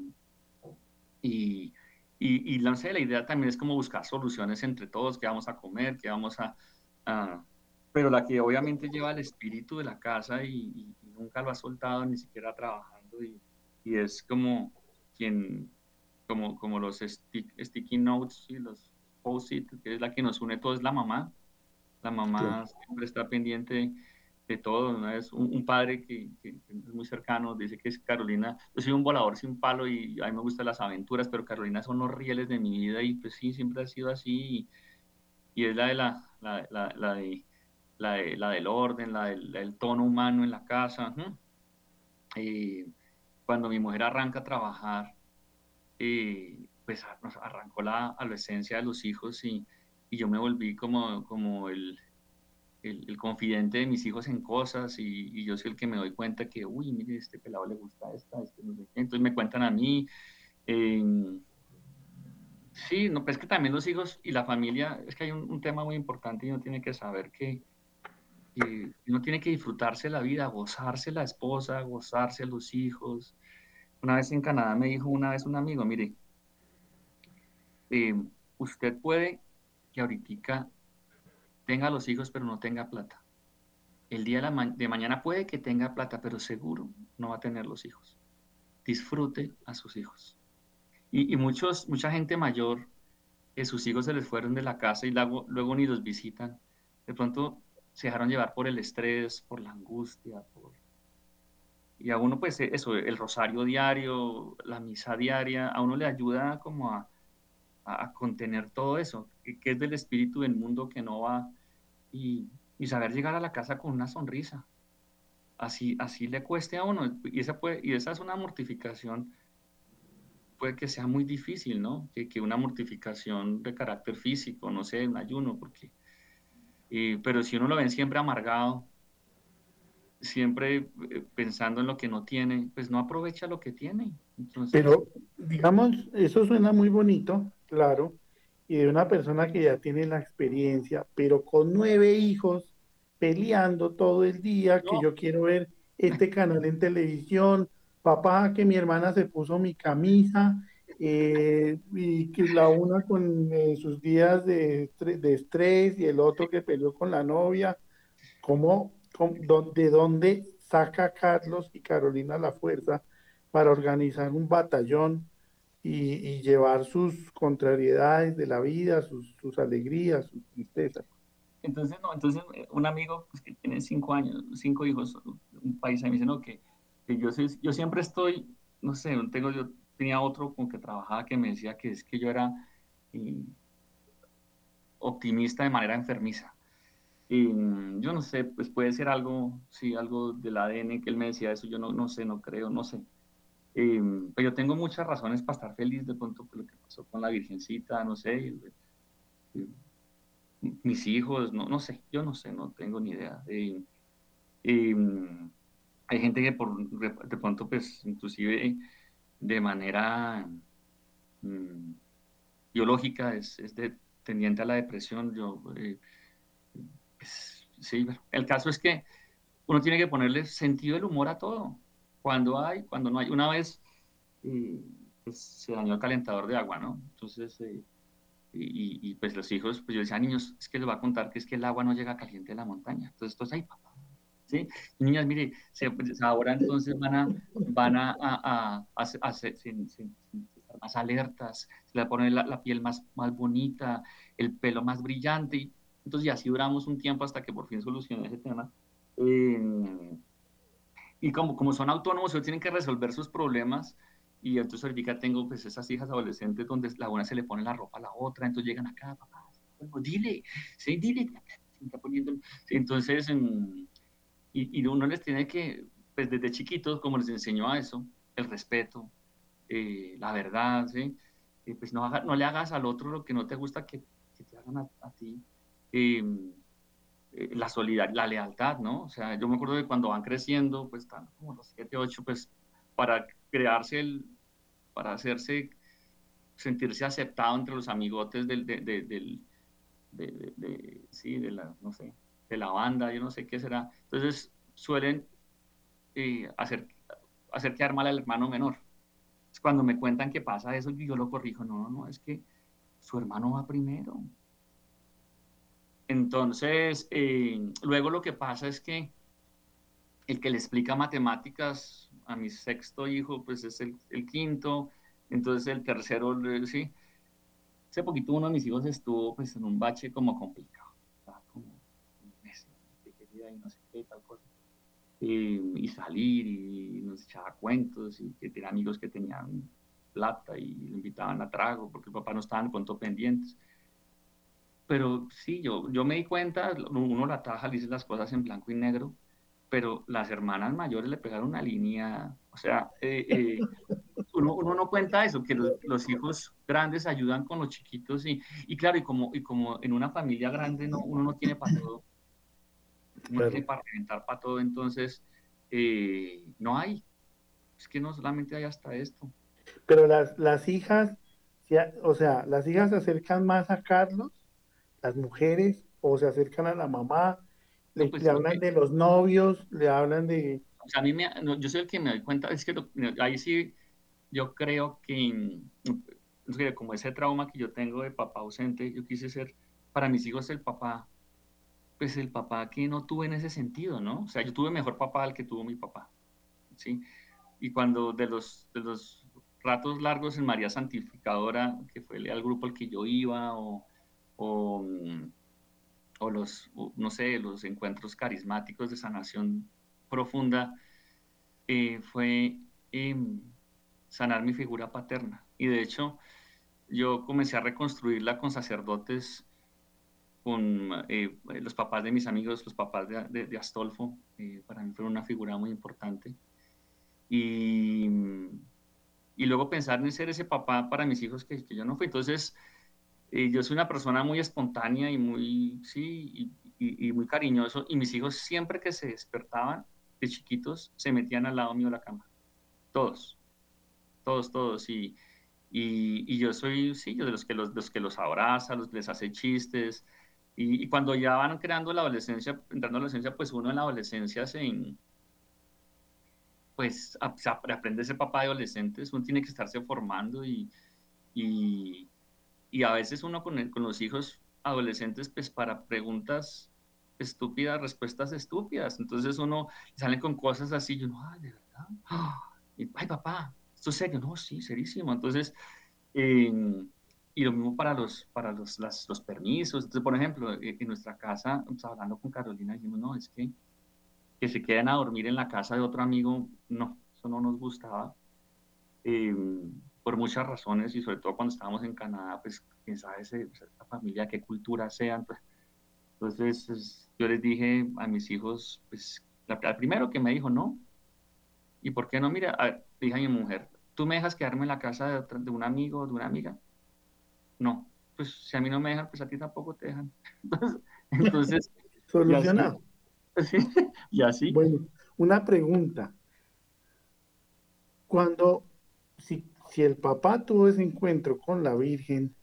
y, y, y la idea también es como buscar soluciones entre todos, qué vamos a comer, qué vamos a... pero la que obviamente lleva el espíritu de la casa y, y nunca lo ha soltado, ni siquiera trabajando. Y es como quien, como, como los sticky notes y los post-it, que es la que nos une todo, es la mamá. La mamá siempre está pendiente de todo. ¿no? Es un, padre que, que, es muy cercano, dice que es Carolina. Yo soy un volador sin palo y a mí me gustan las aventuras, pero Carolina son los rieles de mi vida y pues sí, siempre ha sido así. Y, es la de la, la, la, la de, la, de, la del orden, la del, tono humano en la casa. y cuando mi mujer arranca a trabajar, eh, pues nos arrancó la adolescencia de los hijos y, yo me volví como, como el, el, confidente de mis hijos en cosas y, yo soy el que me doy cuenta que, uy, mire, este pelado le gusta esta, este no sé qué. entonces me cuentan a mí. Eh, sí, no, pues es que también los hijos y la familia, es que hay un, un tema muy importante y uno tiene que saber que, que uno tiene que disfrutarse la vida, gozarse la esposa, gozarse los hijos, una vez en Canadá me dijo una vez un amigo, mire, eh, usted puede que ahorita tenga los hijos pero no tenga plata. El día de, mañana puede que tenga plata, pero seguro no va a tener los hijos. Disfrute a sus hijos. Y, muchos, mucha gente mayor, que sus hijos se les fueron de la casa y luego, luego ni los visitan, de pronto se dejaron llevar por el estrés, por la angustia, por y a uno, pues eso, el rosario diario, la misa diaria, a uno le ayuda como a, a contener todo eso, que, es del espíritu del mundo que no va, y, y, saber llegar a la casa con una sonrisa. Así, así le cueste a uno, y esa, puede, y esa es una mortificación, puede que sea muy difícil, ¿no? Que, que una mortificación de carácter físico, no sé, un ayuno, porque... Eh, pero si uno lo ven siempre amargado, siempre eh, pensando en lo que no tiene, pues no aprovecha lo que tiene. Pero, digamos, eso suena muy bonito, claro, y de una persona que ya tiene la experiencia, pero con nueve hijos peleando todo el día, que yo quiero ver este canal en televisión, papá, que mi hermana se puso mi camisa, eh, y que la una con eh, sus días de, de estrés y el otro que peleó con la novia, ¿cómo de dónde saca Carlos y Carolina la fuerza para organizar un batallón y, llevar sus contrariedades de la vida, sus, alegrías, sus tristezas. Entonces, no, entonces eh, un amigo pues, que tiene cinco años, cinco hijos, un país, me dice, no, que, yo, yo siempre estoy, no sé, tengo, yo tenía otro con que trabajaba que me decía que es que yo era eh, optimista de manera enfermiza. Mm, yo no sé, pues puede ser algo, sí, algo del ADN que él me decía eso, yo no, no sé, no creo, no sé. pero yo tengo muchas razones para estar feliz de pronto por lo que pasó con la Virgencita, no sé, mis hijos, no, no sé, yo no sé, no tengo ni idea. Mm, hay gente que por, de pronto, pues, inclusive de manera mm, biológica es, es tendiente a la depresión. Yo eh, sí, el caso es que uno tiene que ponerle sentido del humor a todo. Cuando hay, cuando no hay. Una vez eh, pues, se dañó el calentador de agua, ¿no? Entonces, eh, Y, pues los hijos, pues yo decía, niños, es que les va a contar que es que el agua no llega caliente de la montaña. Entonces, esto es ahí, papá. ¿Sí? niñas, mire, pues, ahora entonces van a, van a, a, hacer más alertas, se le pone la, la, piel más, más bonita, el pelo más brillante. Entonces, ya así duramos un tiempo hasta que por fin solucioné ese tema. Eh, y como, como son autónomos, ellos tienen que resolver sus problemas. Y entonces ahorita tengo pues esas hijas adolescentes donde la una se le pone la ropa a la otra, entonces llegan acá, papá, dile, sí, dile, está poniendo. Entonces, y, y, uno les tiene que, pues desde chiquitos, como les enseñó a eso, el respeto, eh, la verdad, ¿sí? pues no, no le hagas al otro lo que no te gusta que, que te hagan a, ti. Eh, eh, la solidaridad, la lealtad, ¿no? O sea, yo me acuerdo de cuando van creciendo, pues están como los 7, 8, pues para crearse el, para hacerse, sentirse aceptado entre los amigotes del, de, de, del, de, sí, de la, no sé, de la banda, yo no sé qué será. Entonces suelen eh, hacer, hacer quedar mal al hermano menor. Cuando me cuentan que pasa eso, yo lo corrijo, no, no, es que su hermano va primero entonces, eh, luego lo que pasa es que el que le explica matemáticas a mi sexto hijo, pues es el, quinto, entonces el tercero, sí. Hace poquito uno de mis hijos estuvo pues en un bache como complicado, como y no sé qué, tal cosa. y salir y nos echaba cuentos y que tenía amigos que tenían plata y le invitaban a trago porque el papá no estaba en cuento pendientes pero sí, yo, yo me di cuenta, uno la taja, le dice las cosas en blanco y negro, pero las hermanas mayores le pegaron una línea, o sea, eh, eh, uno, uno, no cuenta eso, que los, los, hijos grandes ayudan con los chiquitos y, y claro, y como, y como en una familia grande no, uno no tiene para todo, no tiene para reventar para todo, entonces eh, no hay, es que no solamente hay hasta esto. Pero las, las hijas, o sea, las hijas se acercan más a Carlos las mujeres o se acercan a la mamá, le, pues, hablan de los novios, le hablan de... O sea, a mí me, yo soy el que me doy cuenta, es que ahí sí yo creo que, como ese trauma que yo tengo de papá ausente, yo quise ser para mis hijos el papá, pues el papá que no tuve en ese sentido, ¿no? O sea, yo tuve mejor papá al que tuvo mi papá, ¿sí? Y cuando de los, de los ratos largos en María Santificadora, que fue el, grupo al que yo iba, o o, los, no sé, los encuentros carismáticos de sanación profunda, eh, fue em, sanar mi figura paterna. Y de hecho, yo comencé a reconstruirla con sacerdotes, con eh, los papás de mis amigos, los papás de, de, Astolfo, eh, para mí fue una figura muy importante. Y, y, luego pensar en ser ese papá para mis hijos que, que yo no fui. Entonces, yo soy una persona muy espontánea y muy, sí, y, muy cariñoso. Y mis hijos siempre que se despertaban de chiquitos, se metían al lado mío de la cama. Todos, todos, todos. Y, y, yo soy, sí, yo de los que los, los que los abraza, los les hace chistes. Y, cuando ya van creando la adolescencia, entrando a la adolescencia, pues uno en la adolescencia se, pues aprende a ser papá de adolescentes, uno tiene que estarse formando y, y a veces uno con, con los hijos adolescentes, pues para preguntas estúpidas, respuestas estúpidas. Entonces uno sale con cosas así, yo no, ay, de verdad. ay, papá, esto es serio, no, sí, serísimo. Entonces, y lo mismo para los, para los, los permisos. Entonces, por ejemplo, e, en nuestra casa, pues, hablando con Carolina, dijimos, no, es que que se queden a dormir en la casa de otro amigo, no, eso no nos gustaba. Eh, por muchas razones y sobre todo cuando estábamos en Canadá, pues quién sabe esa familia, qué cultura sean. Pues. Entonces yo les dije a mis hijos, pues la, primero que me dijo no. ¿Y por qué no? Mira, dije a mi mujer, ¿tú me dejas quedarme en la casa de, de un amigo o de una amiga? No, pues si a mí no me dejan, pues a ti tampoco te dejan. Entonces, solucionado. Y así. Bueno, una pregunta. Cuando, si si el papá tuvo ese encuentro con la Virgen,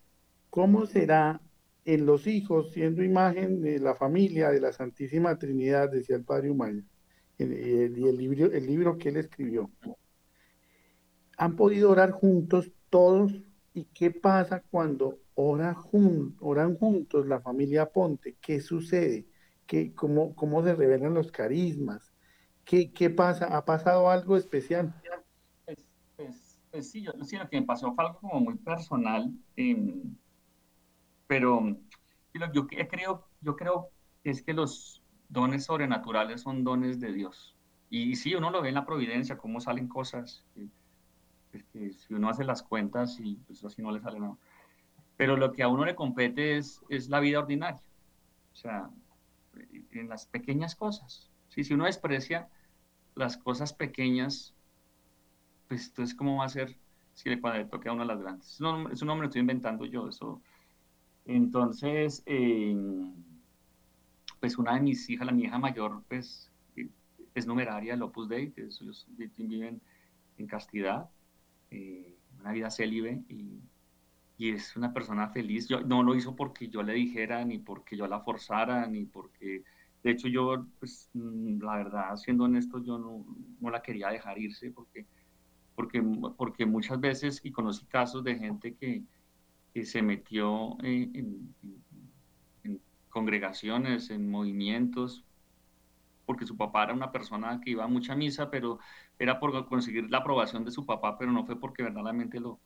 ¿cómo será en los hijos, siendo imagen de la familia de la Santísima Trinidad, decía el Padre Humaya, y el, libro, el libro que él escribió? Han podido orar juntos todos ¿Y qué pasa cuando oran, juntos la familia Ponte? ¿Qué sucede? ¿Qué, cómo, ¿Cómo se revelan los carismas? ¿Qué, qué pasa? ¿Ha pasado algo especial? Pues, pues, pues sí, yo, sí, lo que me pasó fue algo como muy personal, em, pero yo creo, yo creo que es que los dones sobrenaturales son dones de Dios. Y, sí, uno lo ve en la providencia, cómo salen cosas que si uno hace las cuentas y pues así no le sale nada. Pero lo que a uno le compete es, es la vida ordinaria. O sea, en las pequeñas cosas. ¿sí? Si uno desprecia las cosas pequeñas, pues entonces cómo va a ser si le, cuando le toque a uno las grandes. No, eso no me lo estoy inventando yo. Eso. Entonces, pues una de mis hijas, la hija mayor, pues es numeraria el Opus Dei, que ellos viven en castidad. Eh, una vida célibe y, y, es una persona feliz. Yo, no lo hizo porque yo le dijera, ni porque yo la forzara, ni porque... De hecho, yo, pues, mm, la verdad, siendo honesto, yo no, no la quería dejar irse porque, porque, porque muchas veces, y conocí casos de gente que, que se metió en, en congregaciones, en movimientos, porque su papá era una persona que iba a mucha misa, pero era por conseguir la aprobación de su papá, pero no fue porque verdaderamente lo,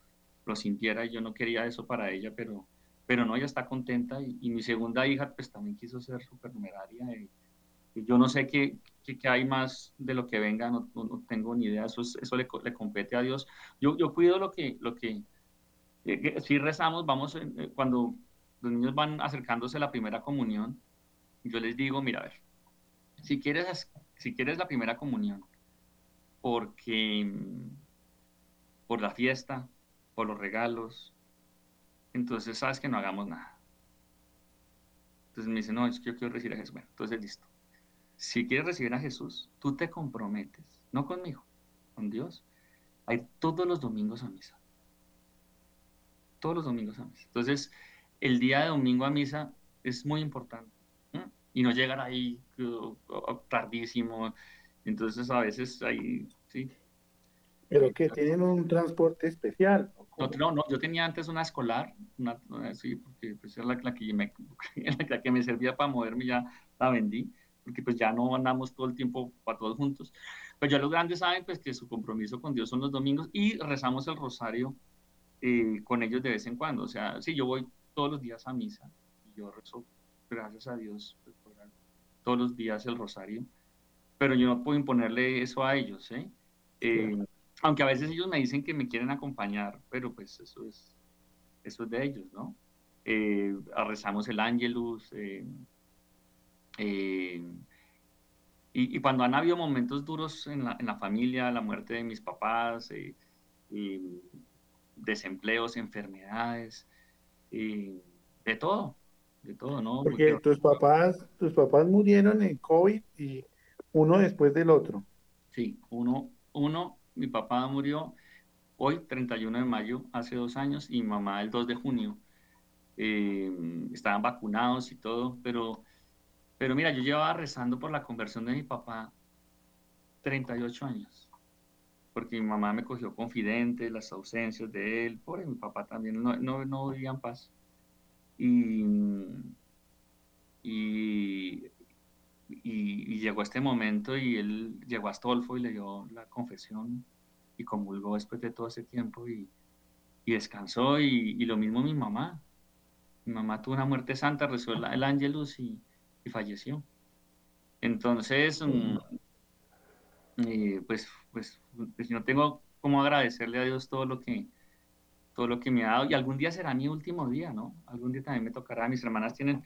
lo sintiera y yo no quería eso para ella, pero, pero no, ella está contenta y, mi segunda hija pues también quiso ser supernumeraria y, y yo no sé qué, qué, hay más de lo que venga, no, no, tengo ni idea, eso, eso le, le, compete a Dios. Yo, yo cuido lo que, lo que, eh, si rezamos, vamos, eh, cuando los niños van acercándose a la primera comunión, yo les digo, mira, a ver, si quieres, si quieres la primera comunión, porque por la fiesta, por los regalos, entonces sabes que no hagamos nada. Entonces me dice, no, es que yo quiero recibir a Jesús. Bueno, entonces listo. Si quieres recibir a Jesús, tú te comprometes, no conmigo, con Dios, a ir todos los domingos a misa. Todos los domingos a misa. Entonces, el día de domingo a misa es muy importante y no llegar ahí tardísimo. Entonces a veces ahí, sí. Pero que tienen un transporte especial. No, no, yo tenía antes una escolar, una, sí, porque pues era la, que me, la que me servía para moverme, ya la vendí, porque pues ya no andamos todo el tiempo para todos juntos. Pero ya los grandes saben pues que su compromiso con Dios son los domingos y rezamos el rosario eh, con ellos de vez en cuando. O sea, sí, yo voy todos los días a misa y yo rezo, gracias a Dios, pues, todos los días el rosario, pero yo no puedo imponerle eso a ellos, ¿eh? eh aunque a veces ellos me dicen que me quieren acompañar, pero pues eso es, eso es de ellos, ¿no? Eh, rezamos el ángelus, eh, y, cuando han habido momentos duros en la, en la familia, la muerte de mis papás, desempleos, enfermedades, de todo, de todo, ¿no? Porque, tus papás, tus papás murieron en COVID y uno después del otro. Sí, uno, uno, mi papá murió hoy, 31 de mayo, hace dos años, y mi mamá el 2 de junio. Eh, estaban vacunados y todo, pero, pero mira, yo llevaba rezando por la conversión de mi papá 38 años, porque mi mamá me cogió confidente, las ausencias de él, pobre mi papá también, no, no, no vivía en paz. Y, y, llegó este momento y él llegó a Astolfo y le dio la confesión y comulgó después de todo ese tiempo y, y descansó y, lo mismo mi mamá. Mi mamá tuvo una muerte santa, rezó el, el ángelus y, falleció. Entonces, mm, eh, pues, pues, pues no tengo cómo agradecerle a Dios todo lo que, todo lo que me ha dado y algún día será mi último día, ¿no? Algún día también me tocará. Mis hermanas tienen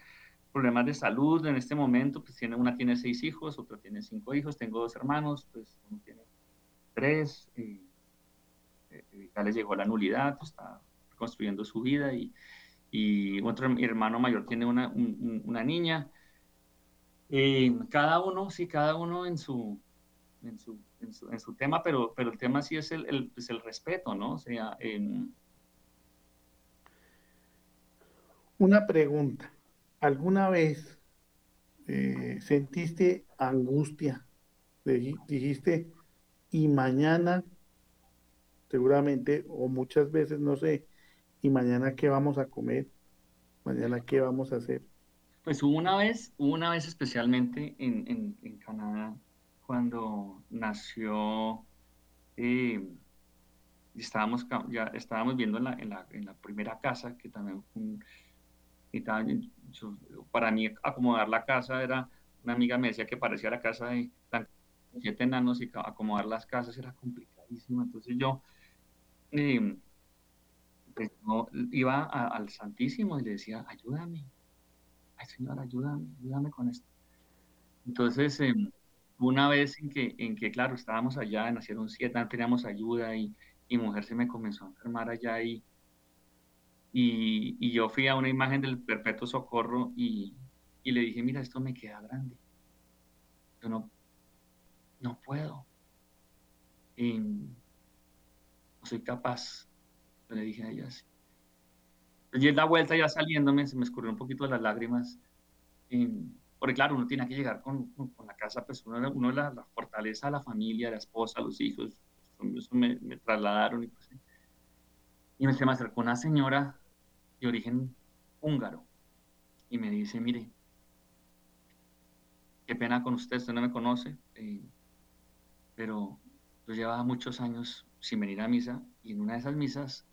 problemas de salud en este momento, pues tiene, una tiene seis hijos, otra tiene cinco hijos, tengo dos hermanos, pues uno tiene tres, y, eh, ya les llegó la nulidad, pues está construyendo su vida y, y otro hermano mayor tiene una, una niña. Y cada uno, sí, cada uno en su, en su, en su, tema, pero, pero el tema sí es el, el, pues el respeto, ¿no? O sea, en Una pregunta. ¿Alguna vez eh, sentiste angustia? Dijiste, y mañana, seguramente, o muchas veces, no sé, ¿Y mañana qué vamos a comer? ¿Mañana qué vamos a hacer? Pues hubo una vez, una vez especialmente en, Canadá, cuando nació, eh, estábamos, ya estábamos viendo en la, en la, en la primera casa, que también para mí acomodar la casa era, una amiga me decía que parecía la casa de siete enanos y acomodar las casas era complicadísimo. Entonces yo eh, pues, iba al Santísimo y le decía, ayúdame, ay Señor, ayúdame, ayúdame con esto. Entonces, em, una vez en que, en que, claro, estábamos allá, nacieron siete, no teníamos ayuda y mi mujer se me comenzó a enfermar allá y, y, yo fui a una imagen del Perpetuo Socorro y, y le dije, mira, esto me queda grande. Yo no, no puedo. Y no soy capaz. le dije a ella así. Y en la vuelta ya saliéndome, se me escurrió un poquito las lágrimas. porque claro, uno tiene que llegar con, con la casa, pues uno, uno la, la, fortaleza la familia, la esposa, los hijos. Eso me, me trasladaron. Y, pues, y me, se me acercó una señora de origen húngaro y me dice, mire, qué pena con usted, usted no me conoce, eh, pero yo llevaba muchos años sin venir a misa y en una de esas misas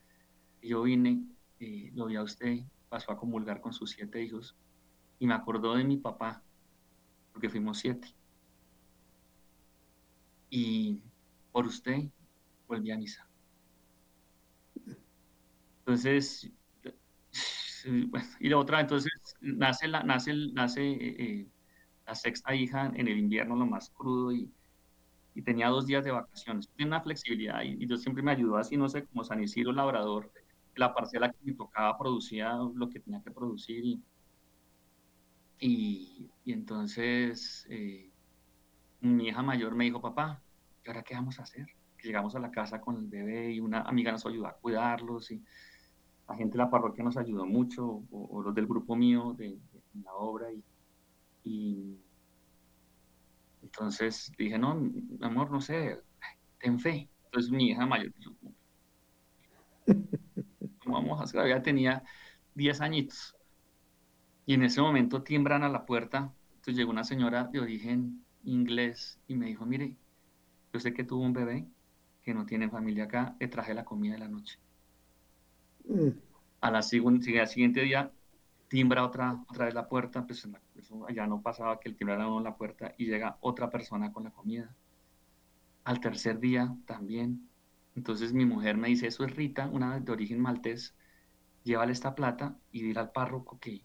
yo vine, lo vi a usted, pasó a comulgar con sus siete hijos y me acordó de mi papá, porque fuimos siete. Y por usted volví a misa. Entonces, y la otra, entonces nace, la, nace, nace eh, eh, la sexta hija en el invierno, lo más crudo, y, tenía dos días de vacaciones. Tiene una flexibilidad y, y, Dios siempre me ayudó así, no sé, como San Isidro Labrador, la parcela que me tocaba producía lo que tenía que producir y, entonces eh, mi hija mayor me dijo, papá, ¿y ahora qué vamos a hacer? Llegamos a la casa con el bebé y una amiga nos ayudó a cuidarlos y la gente de la parroquia nos ayudó mucho, o, los del grupo mío de, la obra y, entonces dije, no, amor, no sé, ten fe. Entonces mi hija mayor, ¿cómo vamos a hacer? Ya tenía 10 añitos. Y en ese momento tiembran a la puerta. Entonces llegó una señora de origen inglés y me dijo, mire, yo sé que tuvo un bebé que no tiene familia acá, le traje la comida de la noche. Mm. A la al siguiente día timbra otra, otra vez la puerta, pues ya no pasaba que el timbrara uno la puerta y llega otra persona con la comida. Al tercer día también. Entonces mi mujer me dice, eso es Rita, una de origen maltés, llévale esta plata y dile al párroco que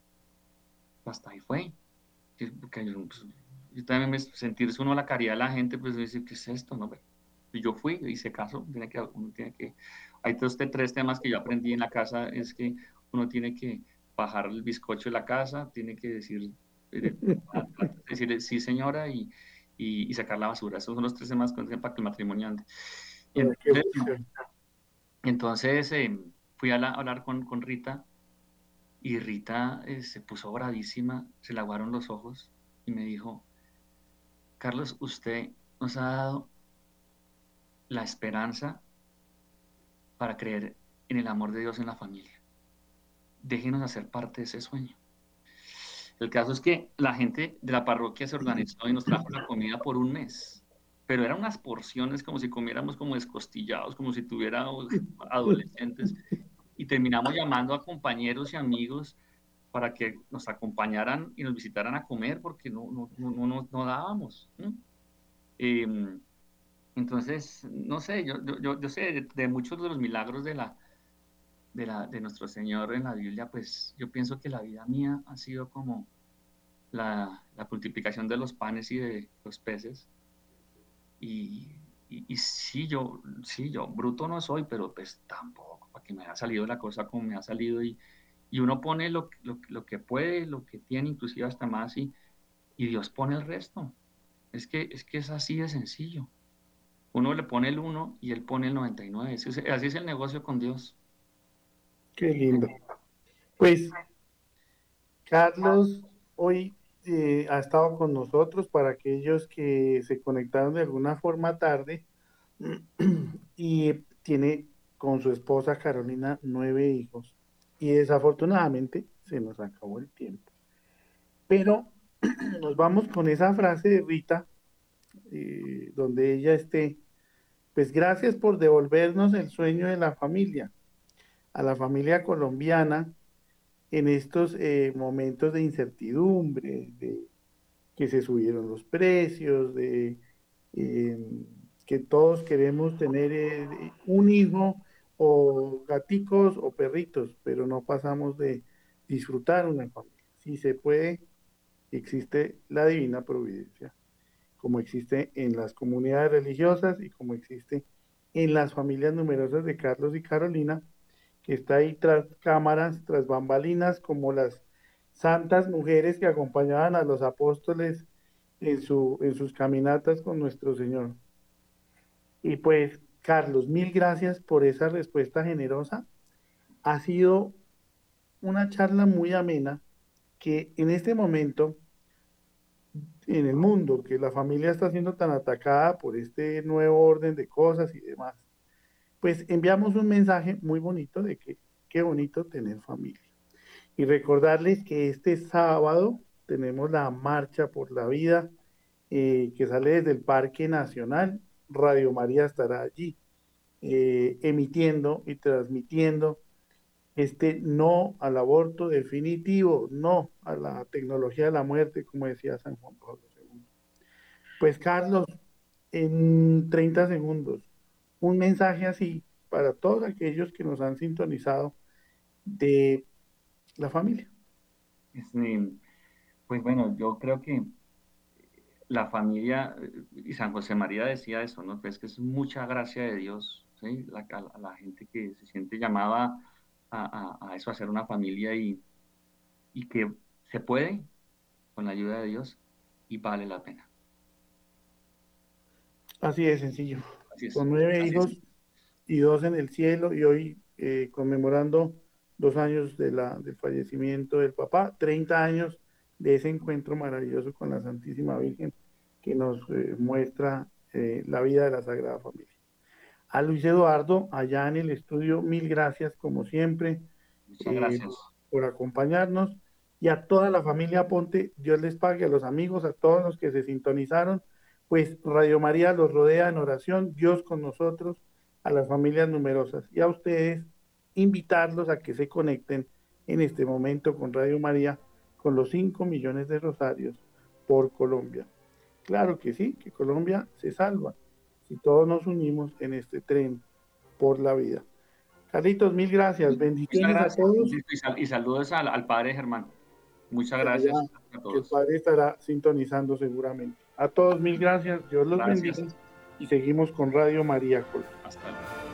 hasta ahí fue. Yo, pues, también me sentirse uno la caridad de la gente, pues dice, ¿qué es esto? No, y yo fui, hice caso, tiene que, uno tiene que, hay tres, tres temas que yo aprendí en la casa, es que uno tiene que bajar el bizcocho de la casa, tiene que decir, eh, decir sí señora y, y, sacar la basura. Esos son los tres temas para que el matrimonio ande. Entonces, em, fui a, hablar con, con, Rita y Rita eh, se puso bravísima, se le aguaron los ojos y me dijo, Carlos, usted nos ha dado la esperanza para creer en el amor de Dios en la familia. Déjenos hacer parte de ese sueño. El caso es que la gente de la parroquia se organizó y nos trajo la comida por un mes, pero eran unas porciones como si comiéramos como descostillados, como si tuviéramos adolescentes, y terminamos llamando a compañeros y amigos para que nos acompañaran y nos visitaran a comer porque no, no, no, no, dábamos. Em, entonces, no sé, yo, yo, yo sé de muchos de los milagros de la, de, la, de nuestro Señor en la Biblia, pues yo pienso que la vida mía ha sido como la, la multiplicación de los panes y de los peces. Y, sí, yo, sí, yo bruto no soy, pero pues tampoco, para que me haya salido la cosa como me ha salido. Y, y uno pone lo, lo, lo, que puede, lo que tiene, inclusive hasta más, y, y Dios pone el resto. Es que, es que es así de sencillo. Uno le pone el uno y él pone el 99. así es el negocio con Dios. Qué lindo. Pues Carlos hoy eh, ha estado con nosotros para aquellos que se conectaron de alguna forma tarde y tiene con su esposa Carolina nueve hijos y desafortunadamente se nos acabó el tiempo. Pero nos vamos con esa frase de Rita, eh, donde ella esté, pues gracias por devolvernos el sueño de la familia, a la familia colombiana en estos eh, momentos de incertidumbre, de que se subieron los precios, de em, que todos queremos tener eh, un hijo o gaticos o perritos, pero no pasamos de disfrutar una familia. Si se puede, existe la divina providencia, como existe en las comunidades religiosas y como existe en las familias numerosas de Carlos y Carolina, está ahí tras cámaras, tras bambalinas, como las santas mujeres que acompañaban a los apóstoles en, su, en sus caminatas con nuestro Señor. Y pues, Carlos, mil gracias por esa respuesta generosa. Ha sido una charla muy amena que en este momento, en el mundo, que la familia está siendo tan atacada por este nuevo orden de cosas y demás, pues enviamos un mensaje muy bonito de que qué bonito tener familia. Y recordarles que este sábado tenemos la marcha por la vida eh, que sale desde el Parque Nacional. Radio María estará allí eh, emitiendo y transmitiendo este no al aborto definitivo, no a la tecnología de la muerte, como decía San Juan Pablo II. Pues Carlos, en 30 segundos, un mensaje así para todos aquellos que nos han sintonizado de la familia. Este, pues bueno, yo creo que la familia, y San José María decía eso, ¿no? Pues que es mucha gracia de Dios, ¿sí? La, a, la gente que se siente llamada a, eso, a ser una familia y, y que se puede con la ayuda de Dios y vale la pena. Así de sencillo. Con nueve hijos y dos en el cielo y hoy eh, conmemorando dos años de la, del fallecimiento del papá, 30 años de ese encuentro maravilloso con la Santísima Virgen que nos eh, muestra eh, la vida de la Sagrada Familia. A Luis Eduardo, allá en el estudio, mil gracias como siempre eh, por acompañarnos. Y a toda la familia Ponte, Dios les pague, a los amigos, a todos los que se sintonizaron, pues Radio María los rodea en oración, Dios con nosotros, a las familias numerosas y a ustedes invitarlos a que se conecten en este momento con Radio María con los 5 millones de rosarios por Colombia. Claro que sí, que Colombia se salva si todos nos unimos en este tren por la vida. Carlitos, mil gracias. Bendiciones a todos. Y, saludos al, padre Germán. Muchas gracias a todos. El padre estará sintonizando seguramente. A todos, mil gracias. Dios los bendiga. Y seguimos con Radio María Hasta luego.